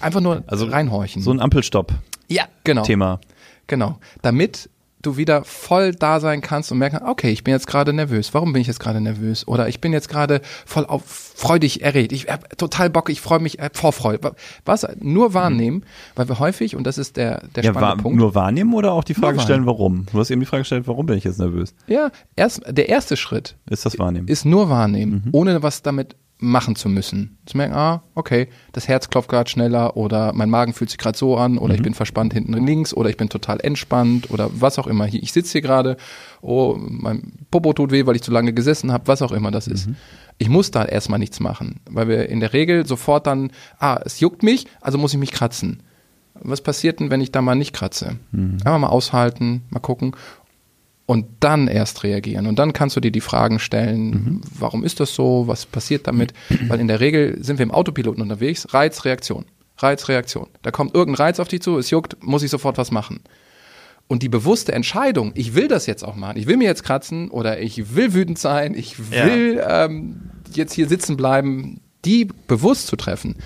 Einfach nur also reinhorchen. So ein Ampelstopp. Ja, genau. Thema. Genau. Damit du wieder voll da sein kannst und merken, okay, ich bin jetzt gerade nervös. Warum bin ich jetzt gerade nervös? Oder ich bin jetzt gerade voll auf freudig erregt. Ich habe total Bock, ich freue mich, äh, Vorfreude. Was? Nur wahrnehmen, weil wir häufig, und das ist der, der ja, spannende Punkt. Nur wahrnehmen oder auch die Frage stellen, warum? Du hast eben die Frage gestellt, warum bin ich jetzt nervös? Ja, erst, der erste Schritt ist das Wahrnehmen. Ist nur wahrnehmen, mhm. ohne was damit machen zu müssen. Zu merken, ah, okay, das Herz klopft gerade schneller oder mein Magen fühlt sich gerade so an oder mhm. ich bin verspannt hinten links oder ich bin total entspannt oder was auch immer. Ich sitze hier gerade, oh, mein Popo tut weh, weil ich zu lange gesessen habe, was auch immer das ist. Mhm. Ich muss da erstmal nichts machen, weil wir in der Regel sofort dann, ah, es juckt mich, also muss ich mich kratzen. Was passiert denn, wenn ich da mal nicht kratze? Mhm. Einfach mal aushalten, mal gucken und dann erst reagieren. Und dann kannst du dir die Fragen stellen, mhm. warum ist das so, was passiert damit? [CLEARS THROAT] Weil in der Regel sind wir im Autopiloten unterwegs, Reiz, Reaktion, Reiz, Reaktion. Da kommt irgendein Reiz auf dich zu, es juckt, muss ich sofort was machen. Und die bewusste Entscheidung, ich will das jetzt auch machen, ich will mir jetzt kratzen oder ich will wütend sein, ich will ja. ähm, jetzt hier sitzen bleiben, die bewusst zu treffen,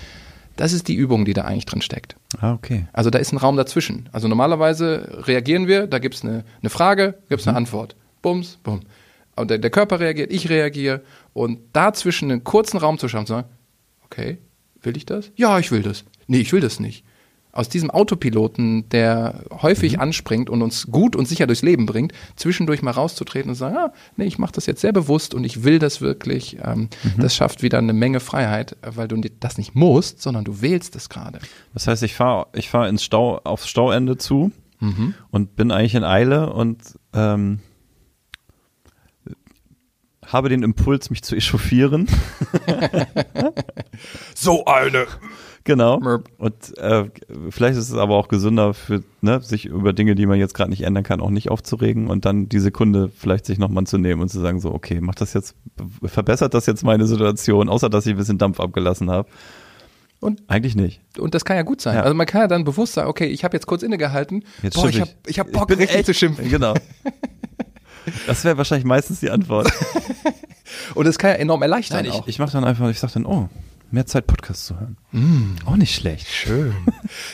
das ist die Übung, die da eigentlich drin steckt. Ah, okay. Also da ist ein Raum dazwischen. Also normalerweise reagieren wir, da gibt es eine, eine Frage, gibt es eine mhm. Antwort. Bums, bumm. Und der, der, Körper reagiert, ich reagiere. Und dazwischen einen kurzen Raum zu schaffen, zu sagen, okay, will ich das? Ja, ich will das. Nee, ich will das nicht aus diesem Autopiloten, der häufig mhm. anspringt und uns gut und sicher durchs Leben bringt, zwischendurch mal rauszutreten und zu sagen, ah, nee, ich mache das jetzt sehr bewusst und ich will das wirklich. Ähm, mhm. Das schafft wieder eine Menge Freiheit, weil du das nicht musst, sondern du wählst es gerade. Das heißt, ich fahre ich fahr ins Stau, aufs Stauende zu mhm. und bin eigentlich in Eile und ähm, habe den Impuls, mich zu echauffieren. [LAUGHS] [LAUGHS] so eine Genau. Und äh, vielleicht ist es aber auch gesünder für ne, sich über Dinge, die man jetzt gerade nicht ändern kann, auch nicht aufzuregen und dann die Sekunde vielleicht sich nochmal zu nehmen und zu sagen, so, okay, macht das jetzt, verbessert das jetzt meine Situation, außer dass ich ein bisschen Dampf abgelassen habe. Und eigentlich nicht. Und das kann ja gut sein. Ja. Also man kann ja dann bewusst sagen, okay, ich habe jetzt kurz innegehalten. Jetzt boah, ich habe ich hab Bock, ich richtig echt, zu schimpfen. Genau. Das wäre wahrscheinlich meistens die Antwort. [LAUGHS] und das kann ja enorm erleichtern. Nein, ich, ich mache dann einfach, ich sage dann, oh, mehr Zeit, Podcast zu hören. Mm. Auch nicht schlecht. Schön.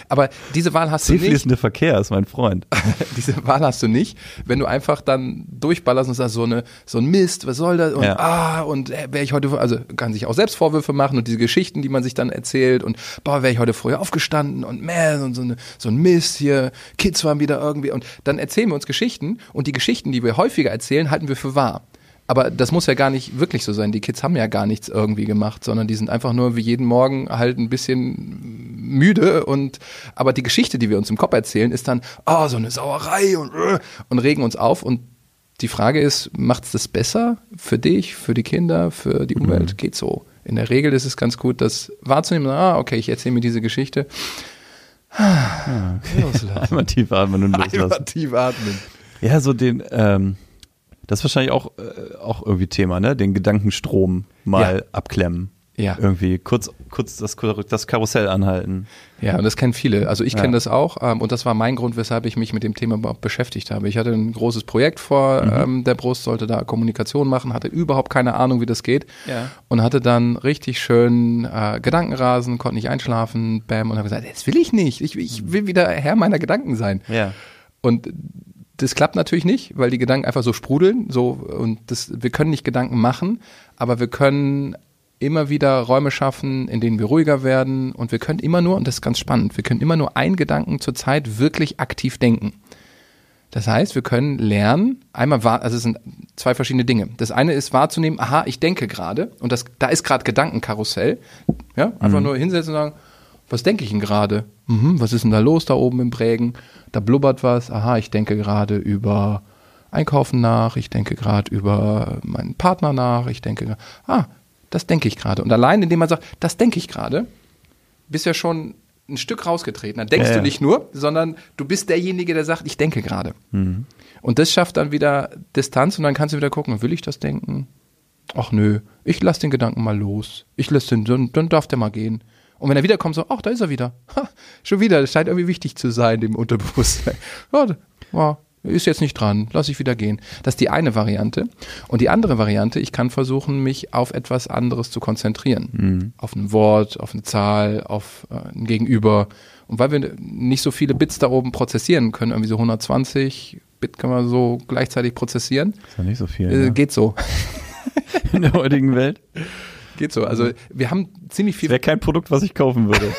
Aber diese Wahl hast du nicht. Fließende Verkehr ist mein Freund. [LAUGHS] diese Wahl hast du nicht, wenn du einfach dann durchballerst und sagst, so, eine, so ein Mist, was soll das? Und ja. ah, und äh, wäre ich heute, also kann sich auch selbst Vorwürfe machen und diese Geschichten, die man sich dann erzählt und boah, wäre ich heute früher aufgestanden und man, und so, eine, so ein Mist hier, Kids waren wieder irgendwie und dann erzählen wir uns Geschichten und die Geschichten, die wir häufiger erzählen, halten wir für wahr. Aber das muss ja gar nicht wirklich so sein. Die Kids haben ja gar nichts irgendwie gemacht, sondern die sind einfach nur wie jeden Morgen halt ein bisschen müde und aber die Geschichte, die wir uns im Kopf erzählen, ist dann, oh, so eine Sauerei und, äh, und regen uns auf und die Frage ist, macht es das besser für dich, für die Kinder, für die Umwelt? Mhm. Geht so. In der Regel ist es ganz gut, das wahrzunehmen, ah, okay, ich erzähle mir diese Geschichte. Ah, okay. Loslassen. [LAUGHS] Einmal tief atmen und loslassen. Einmal tief atmen. Ja, so den, ähm, das ist wahrscheinlich auch, äh, auch irgendwie Thema, ne? Den Gedankenstrom mal ja. abklemmen. Ja. Irgendwie kurz, kurz das, das Karussell anhalten. Ja, und das kennen viele. Also ich kenne ja. das auch. Ähm, und das war mein Grund, weshalb ich mich mit dem Thema überhaupt beschäftigt habe. Ich hatte ein großes Projekt vor mhm. ähm, der Brust, sollte da Kommunikation machen, hatte überhaupt keine Ahnung, wie das geht. Ja. Und hatte dann richtig schön äh, Gedankenrasen, konnte nicht einschlafen, bam, und habe gesagt, das will ich nicht. Ich, ich will wieder Herr meiner Gedanken sein. Ja. Und das klappt natürlich nicht, weil die Gedanken einfach so sprudeln, so und das, wir können nicht Gedanken machen, aber wir können immer wieder Räume schaffen, in denen wir ruhiger werden und wir können immer nur, und das ist ganz spannend, wir können immer nur einen Gedanken zur Zeit wirklich aktiv denken. Das heißt, wir können lernen, einmal wahr, also es sind zwei verschiedene Dinge. Das eine ist wahrzunehmen, aha, ich denke gerade und das, da ist gerade Gedankenkarussell. Ja, einfach mhm. nur hinsetzen und sagen, was denke ich denn gerade? Mhm, was ist denn da los da oben im Prägen? Da blubbert was. Aha, ich denke gerade über Einkaufen nach. Ich denke gerade über meinen Partner nach. Ich denke, ah, das denke ich gerade. Und allein, indem man sagt, das denke ich gerade, bist ja schon ein Stück rausgetreten. Dann denkst ja, du nicht nur, sondern du bist derjenige, der sagt, ich denke gerade. Mhm. Und das schafft dann wieder Distanz und dann kannst du wieder gucken, will ich das denken? Ach nö, ich lasse den Gedanken mal los. Ich lasse den, dann, dann darf der mal gehen. Und wenn er wiederkommt, so, ach, da ist er wieder. Ha, schon wieder, das scheint irgendwie wichtig zu sein, dem Unterbewusstsein. [LAUGHS] Ja, ja, ist jetzt nicht dran, lass ich wieder gehen. Das ist die eine Variante. Und die andere Variante, ich kann versuchen, mich auf etwas anderes zu konzentrieren. Mhm. Auf ein Wort, auf eine Zahl, auf äh, ein Gegenüber. Und weil wir nicht so viele Bits da oben prozessieren können, irgendwie so 120 Bit können wir so gleichzeitig prozessieren. Ist ja nicht so viel. Äh, ne? Geht so. [LAUGHS] In der heutigen Welt. [LAUGHS] Geht so. Also wir haben ziemlich viel. Wäre kein Produkt, was ich kaufen würde.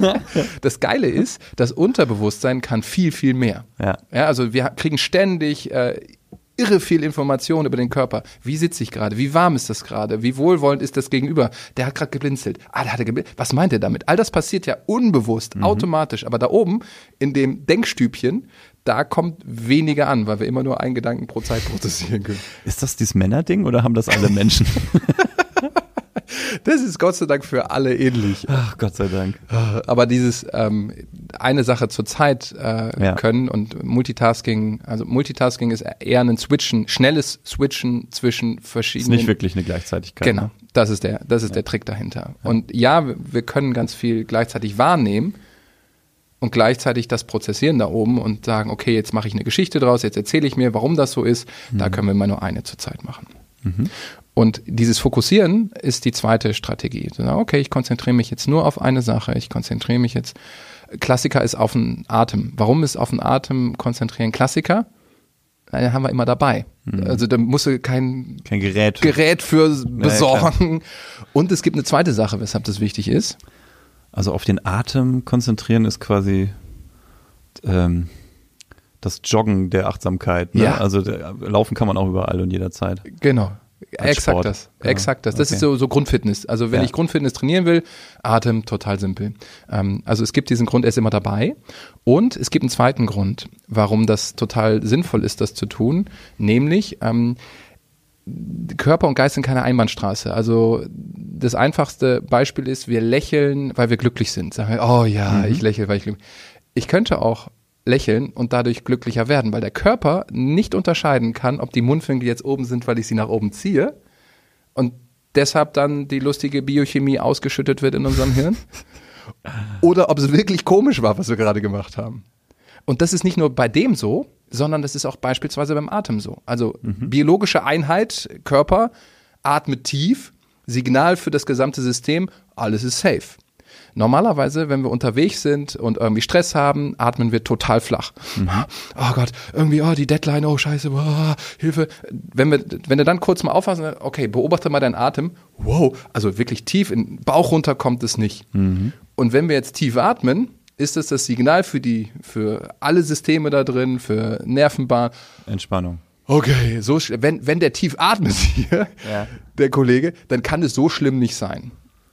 [LAUGHS] Das Geile ist, das Unterbewusstsein kann viel, viel mehr. Ja. Ja, also wir kriegen ständig äh, irre viel Information über den Körper. Wie sitze ich gerade? Wie warm ist das gerade? Wie wohlwollend ist das Gegenüber? Der hat gerade geblinzelt. Ah, der hatte geblinzelt. Was meint er damit? All das passiert ja unbewusst, automatisch. Aber da oben in dem Denkstübchen, da kommt weniger an, weil wir immer nur einen Gedanken pro Zeit [LAUGHS] prozessieren können. Ist das dieses Männerding oder haben das alle Menschen? [LAUGHS] Das ist Gott sei Dank für alle ähnlich. Ach, Gott sei Dank. Aber dieses ähm, eine Sache zur Zeit äh, Ja. können und Multitasking, also Multitasking ist eher ein Switchen, schnelles Switchen zwischen Ist verschiedenen. nicht wirklich eine Gleichzeitigkeit. Genau, Ne? das ist der, das ist der Trick dahinter. Und ja, wir- können ganz viel gleichzeitig wahrnehmen und gleichzeitig das prozessieren da oben und sagen, okay, jetzt mache ich eine Geschichte draus, jetzt erzähle ich mir, warum das so ist. Da können wir immer nur eine zur Zeit machen. Und dieses Fokussieren ist die zweite Strategie. Okay, ich konzentriere mich jetzt nur auf eine Sache. Ich konzentriere mich jetzt. Klassiker ist auf den Atem. Warum ist auf den Atem konzentrieren Klassiker? Den haben wir immer dabei. Also da musst du kein Kein Gerät. Gerät für besorgen. Und es gibt eine zweite Sache, weshalb das wichtig ist. Also auf den Atem konzentrieren ist quasi ähm, das Joggen der Achtsamkeit. Ne? Ja. Also laufen kann man auch überall und jederzeit. Genau. Exakt Sport. das. Ja, Exakt das. Das okay. ist so, so Grundfitness. Also wenn Ja. ich Grundfitness trainieren will, Atem total simpel. Ähm, also es gibt diesen Grund, er ist immer dabei. Und es gibt einen zweiten Grund, warum das total sinnvoll ist, das zu tun. Nämlich, ähm, Körper und Geist sind keine Einbahnstraße. Also das einfachste Beispiel ist, wir lächeln, weil wir glücklich sind. Sagen wir, oh ja, ich lächle, weil ich glücklich Ich könnte auch lächeln und dadurch glücklicher werden, weil der Körper nicht unterscheiden kann, ob die Mundwinkel jetzt oben sind, weil ich sie nach oben ziehe und deshalb dann die lustige Biochemie ausgeschüttet wird in unserem Hirn [LAUGHS] oder ob es wirklich komisch war, was wir gerade gemacht haben. Und das ist nicht nur bei dem so, sondern das ist auch beispielsweise beim Atem so. Also biologische Einheit, Körper, atmet tief, Signal für das gesamte System, alles ist safe. Normalerweise, wenn wir unterwegs sind und irgendwie Stress haben, atmen wir total flach. Oh Gott, irgendwie, oh, die Deadline, oh Scheiße, oh, Hilfe. Wenn, wir, wenn du dann kurz mal aufpassen, okay, beobachte mal deinen Atem. Wow, also wirklich tief in den Bauch runter kommt es nicht. Und wenn wir jetzt tief atmen, ist es das Signal für die, für alle Systeme da drin, für Nervenbahn. Entspannung. Okay, so wenn, wenn der tief atmet hier, Ja. der Kollege, dann kann es so schlimm nicht sein.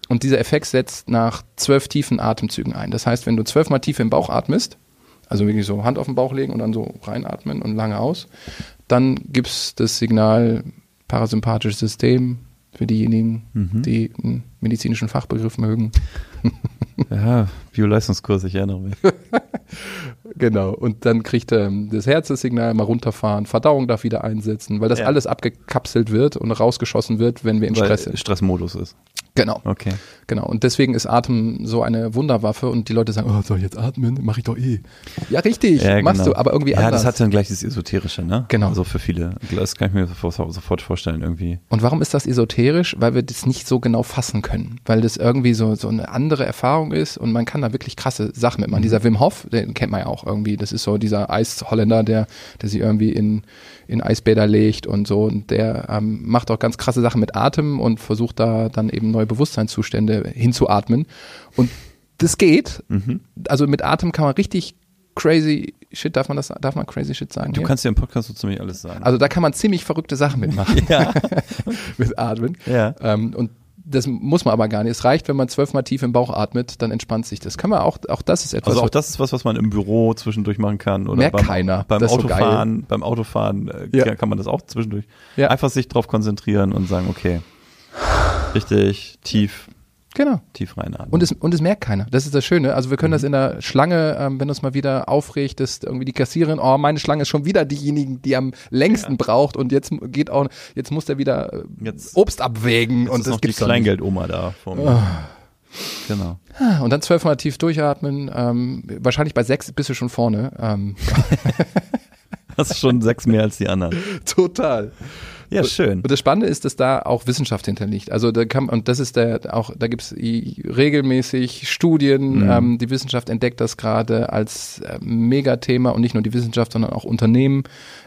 Und dieser Effekt setzt nach zwölf tiefen Atemzügen ein. Das heißt, wenn du zwölfmal tief im Bauch atmest, also wirklich so Hand auf den Bauch legen und dann so reinatmen und lange aus, dann gibt's das Signal parasympathisches System für diejenigen, die einen medizinischen Fachbegriff mögen. Ja, [LAUGHS] Bioleistungskurs, ich erinnere mich. [LAUGHS] Genau. Und dann kriegt ähm, das Herz das Signal, mal runterfahren, Verdauung darf wieder einsetzen, weil das Ja. alles abgekapselt wird und rausgeschossen wird, wenn wir in Weil Stress sind. Stressmodus ist. Genau. Okay. Genau. Und deswegen ist Atem so eine Wunderwaffe und die Leute sagen, oh, soll ich jetzt atmen? Mach ich doch eh. Ja, richtig. Ja, Machst genau. du, aber irgendwie Ja, anders. das hat dann gleich das Esoterische, ne? Genau. Also für viele. Das kann ich mir sofort sofort vorstellen irgendwie. Und warum ist das esoterisch? Weil wir das nicht so genau fassen können. Weil das irgendwie so, so eine andere Erfahrung ist und man kann da wirklich krasse Sachen mitmachen. Dieser Wim Hof, den kennt man ja auch irgendwie. Das ist so dieser Eisholländer, der, der sich irgendwie in, in Eisbäder legt und so. Und der ähm, macht auch ganz krasse Sachen mit Atem und versucht da dann eben neue Bewusstseinszustände hinzuatmen. Und das geht. Also mit Atem kann man richtig crazy shit, darf man das, darf man crazy shit sagen? Du hier? kannst ja im Podcast so ziemlich alles sagen. Also da kann man ziemlich verrückte Sachen mitmachen. [LAUGHS] ja. [LAUGHS] mit Atmen. Ja. Ähm, und das muss man aber gar nicht. Es reicht, wenn man zwölfmal tief im Bauch atmet, dann entspannt sich das. Kann man auch, auch das ist etwas. Also auch das ist was, was man im Büro zwischendurch machen kann. Oder Merkt beim, keiner. Beim Das ist so Autofahren, beim Autofahren äh, Ja. kann- kann man das auch zwischendurch. Ja. Einfach sich drauf konzentrieren und sagen, okay, richtig tief, genau. tief reinatmen. Und es, und es merkt keiner. Das ist das Schöne. Also wir können das in der Schlange, ähm, wenn uns mal wieder aufregt, dass irgendwie die Kassiererin, oh, meine Schlange ist schon wieder diejenigen, die am längsten braucht und jetzt geht auch, jetzt muss der wieder äh, Jetzt- Obst abwägen Jetzt und ist das noch die gibt's. Kleingeldoma da vor mir. Genau. Und dann zwölfmal tief durchatmen. Ähm, wahrscheinlich bei sechs bist du schon vorne. Ähm, [LAUGHS] Das ist schon sechs mehr als die anderen. [LAUGHS] Total. Ja, schön. Und das Spannende ist, dass da auch Wissenschaft hinterliegt. Also da kann und das ist der auch, da gibt es regelmäßig Studien. Mhm. Ähm, die Wissenschaft entdeckt das gerade als äh, Megathema und nicht nur die Wissenschaft, sondern auch Unternehmen,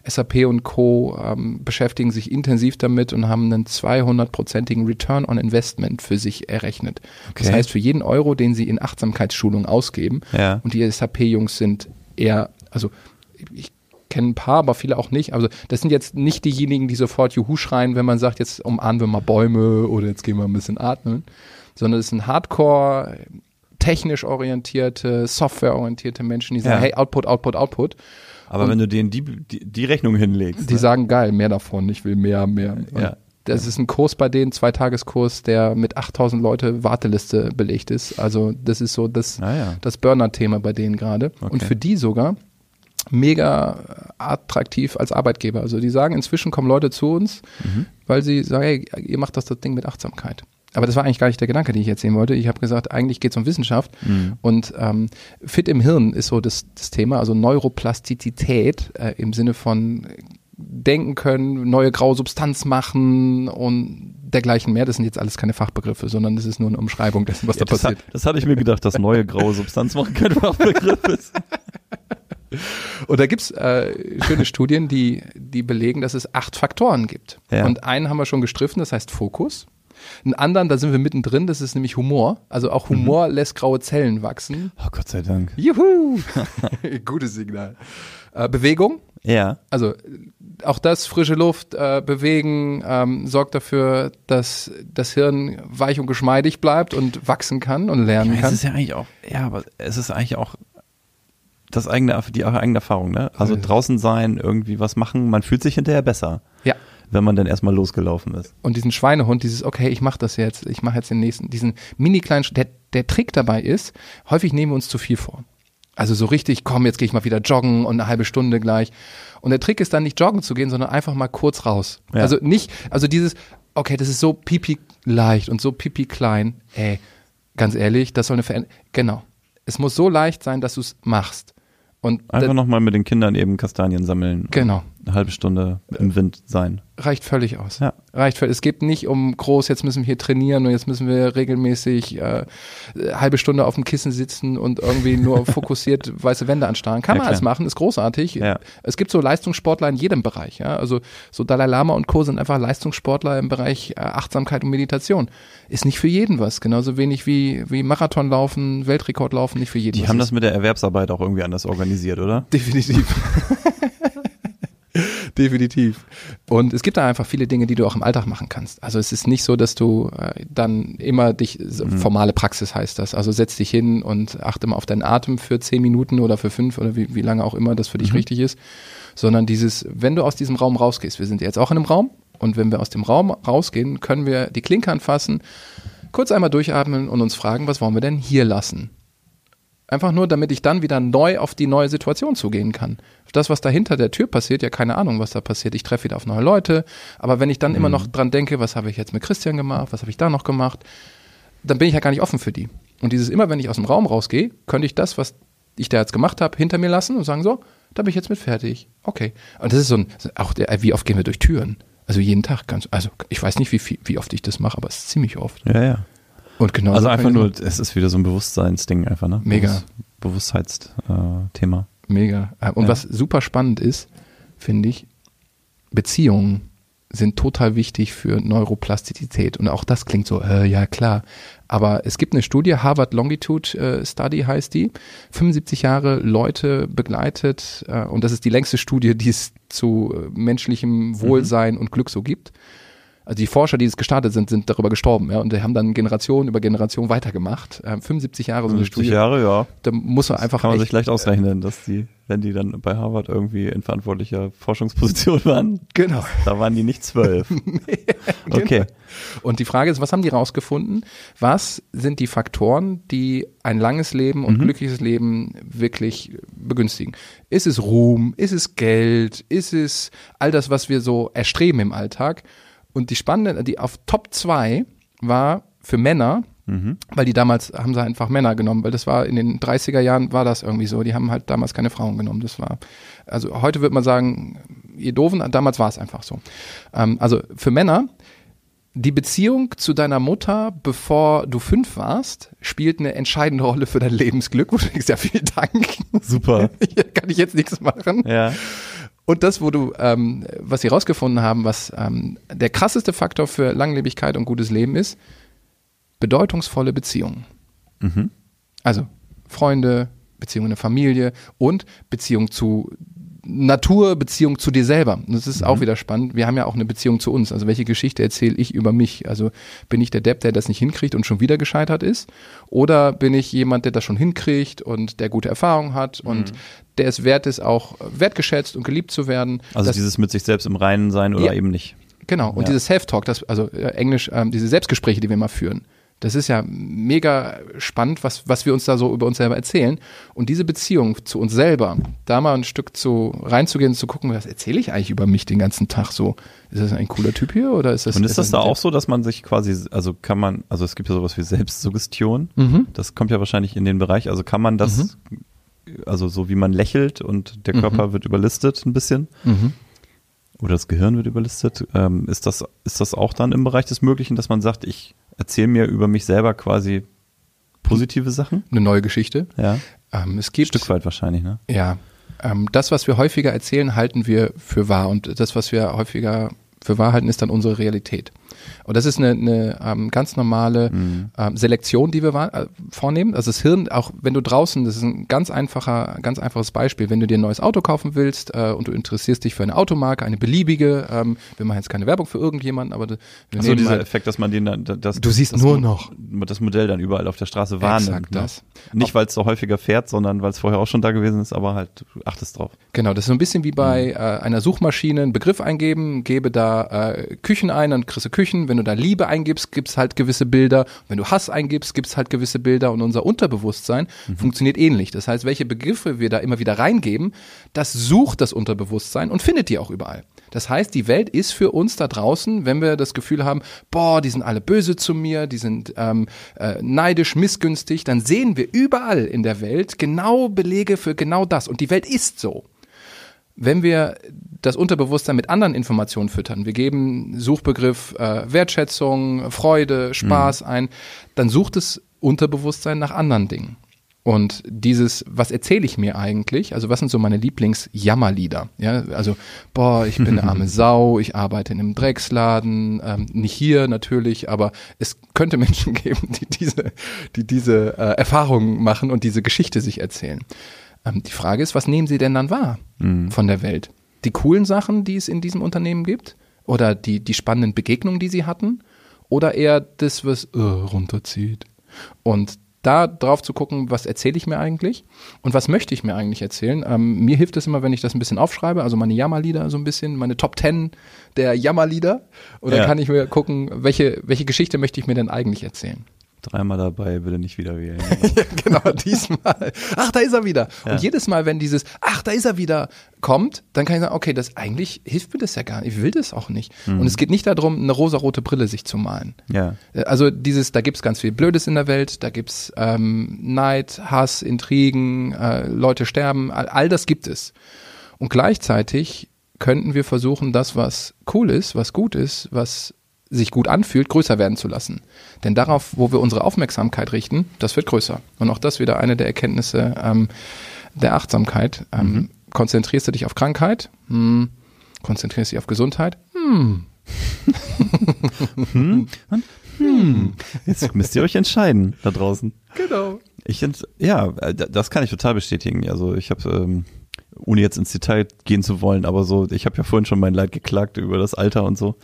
SAP und Co. Ähm, beschäftigen sich intensiv damit und haben einen 200-prozentigen Return on Investment für sich errechnet. Okay. Das heißt, für jeden Euro, den sie in Achtsamkeitsschulung ausgeben, ja. und die SAP-Jungs sind eher, also ich kenne ein paar, aber viele auch nicht. Also das sind jetzt nicht diejenigen, die sofort Juhu schreien, wenn man sagt, jetzt umarmen wir mal Bäume oder jetzt gehen wir ein bisschen atmen, sondern es sind Hardcore, technisch orientierte, softwareorientierte Menschen, die sagen, ja. hey, Output, Output, Output. Aber Und wenn du denen die, die, die Rechnung hinlegst. Die ne? sagen, geil, mehr davon, ich will mehr, mehr. ja. Das ist ein Kurs bei denen, Zweitageskurs, der mit 8000 Leute Warteliste belegt ist. Also das ist so das, ah, ja. das Burner-Thema bei denen gerade. Okay. Und für die sogar mega attraktiv als Arbeitgeber. Also die sagen, inzwischen kommen Leute zu uns, mhm. weil sie sagen, hey, ihr macht das, das Ding mit Achtsamkeit. Aber das war eigentlich gar nicht der Gedanke, den ich erzählen wollte. Ich habe gesagt, eigentlich geht es um Wissenschaft mhm. und ähm, Fit im Hirn ist so das, das Thema, also Neuroplastizität äh, im Sinne von denken können, neue graue Substanz machen und dergleichen mehr. Das sind jetzt alles keine Fachbegriffe, sondern das ist nur eine Umschreibung dessen, was ja, da das passiert. Hat, das hatte ich mir gedacht, dass neue graue Substanz machen kein [LAUGHS] Fachbegriff ist. Und da gibt's äh, schöne Studien, die, die belegen, dass es acht Faktoren gibt. Ja. Und einen haben wir schon gestriffen, das heißt Fokus. Einen anderen, da sind wir mittendrin, das ist nämlich Humor. Also auch Humor mhm. lässt graue Zellen wachsen. Oh Gott sei Dank. Juhu! [LAUGHS] Gutes Signal. Äh, Bewegung. Ja. Also auch das, frische Luft, äh, bewegen, ähm, sorgt dafür, dass das Hirn weich und geschmeidig bleibt und wachsen kann und lernen ja, kann. Es ist ja eigentlich auch, ja, aber es ist eigentlich auch das eigene, die eigene Erfahrung, ne? Also draußen sein, irgendwie was machen, man fühlt sich hinterher besser. Ja. Wenn man dann erstmal losgelaufen ist. Und diesen Schweinehund, dieses, okay, ich mache das jetzt, ich mache jetzt den nächsten, diesen mini kleinen, der, der Trick dabei ist, häufig nehmen wir uns zu viel vor. Also so richtig, komm, jetzt gehe ich mal wieder joggen und eine halbe Stunde gleich. Und der Trick ist dann nicht joggen zu gehen, sondern einfach mal kurz raus. Ja. Also nicht, also dieses, okay, das ist so pipi leicht und so pipi klein. Ey, ganz ehrlich, das soll eine Veränderung. Genau. Es muss so leicht sein, dass du es machst. Und Einfach nochmal mit den Kindern eben Kastanien sammeln. Genau. Eine halbe Stunde im Wind sein. Reicht völlig aus. Ja. Reicht völlig. Es geht nicht um groß, jetzt müssen wir hier trainieren und jetzt müssen wir regelmäßig äh, halbe Stunde auf dem Kissen sitzen und irgendwie nur [LAUGHS] fokussiert weiße Wände anstarren. Kann ja, man alles machen, ist großartig. Ja. Es gibt so Leistungssportler in jedem Bereich. Ja? Also so Dalai Lama und Co. sind einfach Leistungssportler im Bereich äh, Achtsamkeit und Meditation. Ist nicht für jeden was. Genauso wenig wie, wie Marathonlaufen, Weltrekordlaufen, nicht für jeden Die was haben ist. das mit der Erwerbsarbeit auch irgendwie anders organisiert, oder? Definitiv. [LAUGHS] Definitiv. Und es gibt da einfach viele Dinge, die du auch im Alltag machen kannst. Also es ist nicht so, dass du äh, dann immer dich, mhm. formale Praxis heißt das. Also setz dich hin und achte mal auf deinen Atem für zehn Minuten oder für fünf oder wie, wie lange auch immer das für dich mhm. richtig ist. Sondern dieses, wenn du aus diesem Raum rausgehst, wir sind jetzt auch in einem Raum und wenn wir aus dem Raum rausgehen, können wir die Klinke anfassen, kurz einmal durchatmen und uns fragen, was wollen wir denn hier lassen? Einfach nur, damit ich dann wieder neu auf die neue Situation zugehen kann. Das, was da hinter der Tür passiert, ja keine Ahnung, was da passiert. Ich treffe wieder auf neue Leute. Aber wenn ich dann mhm. immer noch dran denke, was habe ich jetzt mit Christian gemacht, was habe ich da noch gemacht, dann bin ich ja gar nicht offen für die. Und dieses immer, wenn ich aus dem Raum rausgehe, könnte ich das, was ich da jetzt gemacht habe, hinter mir lassen und sagen so, da bin ich jetzt mit fertig. Okay. Und das ist so ein, auch der, wie oft gehen wir durch Türen? Also jeden Tag ganz, also ich weiß nicht, wie, wie oft ich das mache, aber es ist ziemlich oft. Ja, ja. Und genau also einfach nur, es ist wieder so ein Bewusstseinsding einfach, ne? Mega. Bewusstheitsthema. Äh, Mega. Und ja. was super spannend ist, finde ich, Beziehungen sind total wichtig für Neuroplastizität. Und auch das klingt so, äh, ja klar. Aber es gibt eine Studie, Harvard Longitude äh, Study heißt die, 75 Jahre Leute begleitet. Äh, und das ist die längste Studie, die es zu äh, menschlichem Wohlsein mhm. und Glück so gibt also die Forscher, die es gestartet sind, sind darüber gestorben, ja, und die haben dann Generation über Generation weitergemacht. Ähm, 75 Jahre so eine 50 Studie. Jahre, ja. Da muss man einfach. Das kann man sich leicht ausrechnen, dass die, wenn die dann bei Harvard irgendwie in verantwortlicher Forschungsposition [LAUGHS] waren. Genau. Da waren die nicht zwölf. [LAUGHS] nee, okay. Genau. Und die Frage ist, was haben die rausgefunden? Was sind die Faktoren, die ein langes Leben und mhm. glückliches Leben wirklich begünstigen? Ist es Ruhm? Ist es Geld? Ist es all das, was wir so erstreben im Alltag? Und die spannende, die auf Top 2 war für Männer, mhm. weil die damals haben sie einfach Männer genommen, weil das war in den 30er Jahren war das irgendwie so. Die haben halt damals keine Frauen genommen. Das war, also heute würde man sagen, ihr Doofen, damals war es einfach so. Ähm, also für Männer, die Beziehung zu deiner Mutter, bevor du fünf warst, spielt eine entscheidende Rolle für dein Lebensglück. Und du denkst, ja, vielen Dank. Super. [LAUGHS] Hier kann ich jetzt nichts machen. Ja. Und das, wo du, ähm, was sie rausgefunden haben, was ähm, der krasseste Faktor für Langlebigkeit und gutes Leben ist, bedeutungsvolle Beziehungen. Mhm. Also Freunde, Beziehung in der Familie und Beziehung zu Natur, Beziehung zu dir selber. Und das ist mhm. auch wieder spannend. Wir haben ja auch eine Beziehung zu uns. Also welche Geschichte erzähle ich über mich? Also bin ich der Depp, der das nicht hinkriegt und schon wieder gescheitert ist? Oder bin ich jemand, der das schon hinkriegt und der gute Erfahrungen hat mhm. Der es wert ist, auch wertgeschätzt und geliebt zu werden? Also das, dieses mit sich selbst im Reinen sein oder ja, eben nicht. Genau. Und ja. dieses Self-Talk, das, also äh, Englisch, ähm, diese Selbstgespräche, die wir mal führen. Das ist ja mega spannend, was, was wir uns da so über uns selber erzählen. Und diese Beziehung zu uns selber, da mal ein Stück zu reinzugehen, zu gucken, was erzähle ich eigentlich über mich den ganzen Tag so? Ist das ein cooler Typ hier oder ist das? Und ist das da auch so, dass man sich quasi, also kann man, also es gibt ja sowas wie Selbstsuggestion. Mhm. Das kommt ja wahrscheinlich in den Bereich. Also kann man das, mhm. Also so wie man lächelt und der Körper mhm. wird überlistet ein bisschen. Mhm oder das Gehirn wird überlistet. Ähm, ist, das, ist das auch dann im Bereich des Möglichen, dass man sagt, ich erzähle mir über mich selber quasi positive Sachen? Eine neue Geschichte. Ja. Ähm, es gibt, Stück weit wahrscheinlich, ne? Ja. Ähm, das, was wir häufiger erzählen, halten wir für wahr. Und das, was wir häufiger für wahr halten, ist dann unsere Realität. Und das ist eine, eine ähm, ganz normale mhm. ähm, Selektion, die wir äh, vornehmen. Also das Hirn, auch wenn du draußen, das ist ein ganz einfacher, ganz einfaches Beispiel, wenn du dir ein neues Auto kaufen willst äh, und du interessierst dich für eine Automarke, eine beliebige, ähm, wir machen jetzt keine Werbung für irgendjemanden, aber wir so dieser Effekt, dass man den dann, das, du siehst nur noch das Modell dann überall auf der Straße wahrnimmt. Exakt ne? das. Nicht, weil es so häufiger fährt, sondern weil es vorher auch schon da gewesen ist, aber halt du achtest drauf. Genau, das ist so ein bisschen wie bei mhm. äh, einer Suchmaschine einen Begriff eingeben, gebe da äh, Küchen ein, dann kriegst du Küchen, wenn du da Liebe eingibst, gibt's halt gewisse Bilder. Wenn du Hass eingibst, gibt's halt gewisse Bilder. Und unser Unterbewusstsein mhm. funktioniert ähnlich. Das heißt, welche Begriffe wir da immer wieder reingeben, das sucht das Unterbewusstsein und findet die auch überall. Das heißt, die Welt ist für uns da draußen, wenn wir das Gefühl haben, boah, die sind alle böse zu mir, die sind ähm, äh, neidisch, missgünstig, dann sehen wir überall in der Welt genau Belege für genau das. Und die Welt ist so wenn wir das Unterbewusstsein mit anderen Informationen füttern, wir geben Suchbegriff äh, Wertschätzung, Freude, Spaß mhm. ein, dann sucht das Unterbewusstsein nach anderen Dingen. Und dieses, was erzähle ich mir eigentlich? Also was sind so meine Lieblingsjammerlieder? Ja, also boah, ich bin eine arme [LAUGHS] Sau, ich arbeite in einem Drecksladen, ähm, nicht hier natürlich, aber es könnte Menschen [LAUGHS] geben, die diese, die diese äh, Erfahrungen machen und diese Geschichte sich erzählen. Ähm, die Frage ist, was nehmen Sie denn dann wahr mhm. von der Welt? Die coolen Sachen, die es in diesem Unternehmen gibt? Oder die, die spannenden Begegnungen, die Sie hatten? Oder eher das, was uh, runterzieht? Und da drauf zu gucken, was erzähle ich mir eigentlich und was möchte ich mir eigentlich erzählen. Ähm, mir hilft es immer, wenn ich das ein bisschen aufschreibe, also meine Jammerlieder so ein bisschen, meine Top Ten der Jammerlieder. Und dann ja. kann ich mir gucken, welche, welche Geschichte möchte ich mir denn eigentlich erzählen. Dreimal dabei, will er nicht wieder wählen. [LAUGHS] ja, genau, [LAUGHS] diesmal. Ach, da ist er wieder. Ja. Und jedes Mal, wenn dieses, ach, da ist er wieder, kommt, dann kann ich sagen, okay, das eigentlich hilft mir das ja gar nicht. Ich will das auch nicht. Mhm. Und es geht nicht darum, eine rosarote Brille sich zu malen. Ja. Äh, also dieses, da gibt's ganz viel Blödes in der Welt, da gibt's ähm, Neid, Hass, Intrigen, äh, Leute sterben, all, all das gibt es. Und gleichzeitig könnten wir versuchen, das, was cool ist, was gut ist, was sich gut anfühlt, größer werden zu lassen. Denn darauf, wo wir unsere Aufmerksamkeit richten, das wird größer. Und auch das wieder eine der Erkenntnisse ähm, der Achtsamkeit. Ähm, mhm. Konzentrierst du dich auf Krankheit? Hm. Konzentrierst du dich auf Gesundheit? Hm. [LAUGHS] hm. hm. Jetzt müsst ihr euch entscheiden da draußen. Genau. Ich ja, das kann ich total bestätigen. Also ich habe ähm, ohne jetzt ins Detail gehen zu wollen, aber so, ich habe ja vorhin schon mein Leid geklagt über das Alter und so.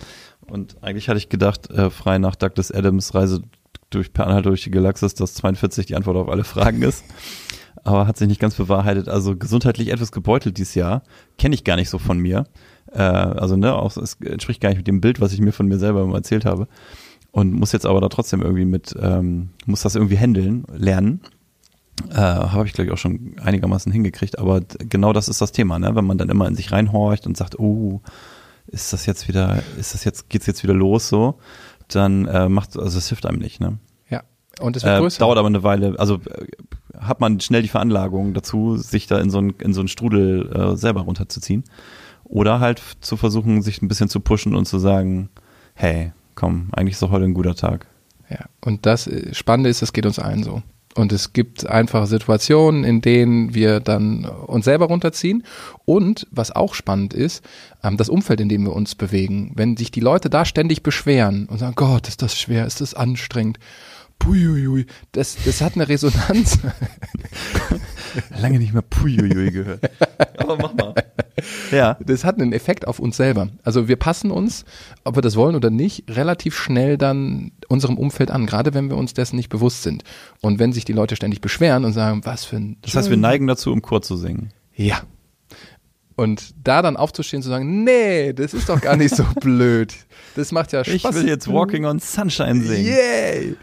Und eigentlich hatte ich gedacht, äh, frei nach Douglas Adams Reise durch Per durch die Galaxis, dass 42 die Antwort auf alle Fragen ist. Aber hat sich nicht ganz bewahrheitet. Also gesundheitlich etwas gebeutelt dieses Jahr. Kenne ich gar nicht so von mir. Äh, also, ne, auch, es entspricht gar nicht mit dem Bild, was ich mir von mir selber immer erzählt habe. Und muss jetzt aber da trotzdem irgendwie mit, ähm, muss das irgendwie handeln, lernen. Äh, habe ich, glaube ich, auch schon einigermaßen hingekriegt. Aber genau das ist das Thema, ne? Wenn man dann immer in sich reinhorcht und sagt, oh, ist das jetzt wieder, ist das jetzt, geht's jetzt wieder los so, dann äh, macht, also es hilft einem nicht, ne? Ja. Und es wird äh, größer. Dauert aber eine Weile, also äh, hat man schnell die Veranlagung dazu, sich da in so einen, in so einen Strudel äh, selber runterzuziehen. Oder halt zu versuchen, sich ein bisschen zu pushen und zu sagen, hey, komm, eigentlich ist doch heute ein guter Tag. Ja, und das äh, Spannende ist, es geht uns allen so. Und es gibt einfach Situationen, in denen wir dann uns selber runterziehen. Und was auch spannend ist, ähm, das Umfeld, in dem wir uns bewegen. Wenn sich die Leute da ständig beschweren und sagen, Gott, ist das schwer, ist das anstrengend. Puiuiui, das, das hat eine Resonanz. [LAUGHS] Lange nicht mehr Puiuiui gehört. Aber mach mal. [LAUGHS] Ja. Das hat einen Effekt auf uns selber. Also wir passen uns, ob wir das wollen oder nicht, relativ schnell dann unserem Umfeld an, gerade wenn wir uns dessen nicht bewusst sind. Und wenn sich die Leute ständig beschweren und sagen, was für ein. Das heißt, wir neigen dazu, um Chor zu singen. Ja. Und da dann aufzustehen und zu sagen, nee, das ist doch gar nicht so [LAUGHS] blöd. Das macht ja Spaß. Ich will jetzt Walking on Sunshine singen. Yay!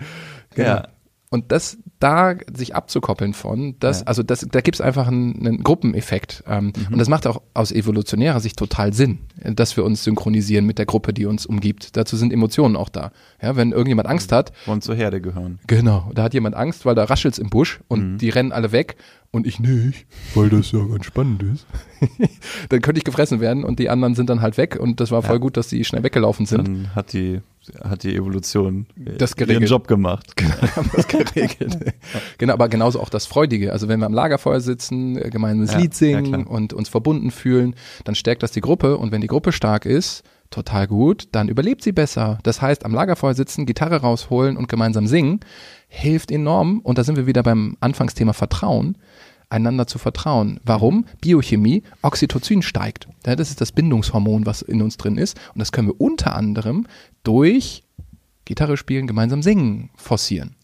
Genau. Ja. Und das da sich abzukoppeln von, das, ja. also das, da gibt es einfach einen, einen Gruppeneffekt. Ähm, mhm. Und das macht auch aus evolutionärer Sicht total Sinn, dass wir uns synchronisieren mit der Gruppe, die uns umgibt. Dazu sind Emotionen auch da. Ja, wenn irgendjemand Angst hat. Und zur Herde gehören. Genau. Da hat jemand Angst, weil da raschelt's im Busch und mhm. die rennen alle weg und ich nicht, weil das ja ganz spannend ist. [LAUGHS] dann könnte ich gefressen werden und die anderen sind dann halt weg und das war voll ja. gut, dass die schnell weggelaufen sind. Dann hat die hat die Evolution das geregelt. ihren Job gemacht. [LAUGHS] Genau, haben das geregelt. [LAUGHS] genau, aber genauso auch das Freudige. Also wenn wir am Lagerfeuer sitzen, äh, gemeinsames ja, Lied singen ja, und uns verbunden fühlen, dann stärkt das die Gruppe und wenn die Gruppe stark ist, total gut, dann überlebt sie besser. Das heißt, am Lagerfeuer sitzen, Gitarre rausholen und gemeinsam singen, hilft enorm. Und da sind wir wieder beim Anfangsthema Vertrauen einander zu vertrauen. Warum? Biochemie, Oxytocin steigt. Ja, das ist das Bindungshormon, was in uns drin ist. Und das können wir unter anderem durch Gitarre spielen, gemeinsam singen, forcieren.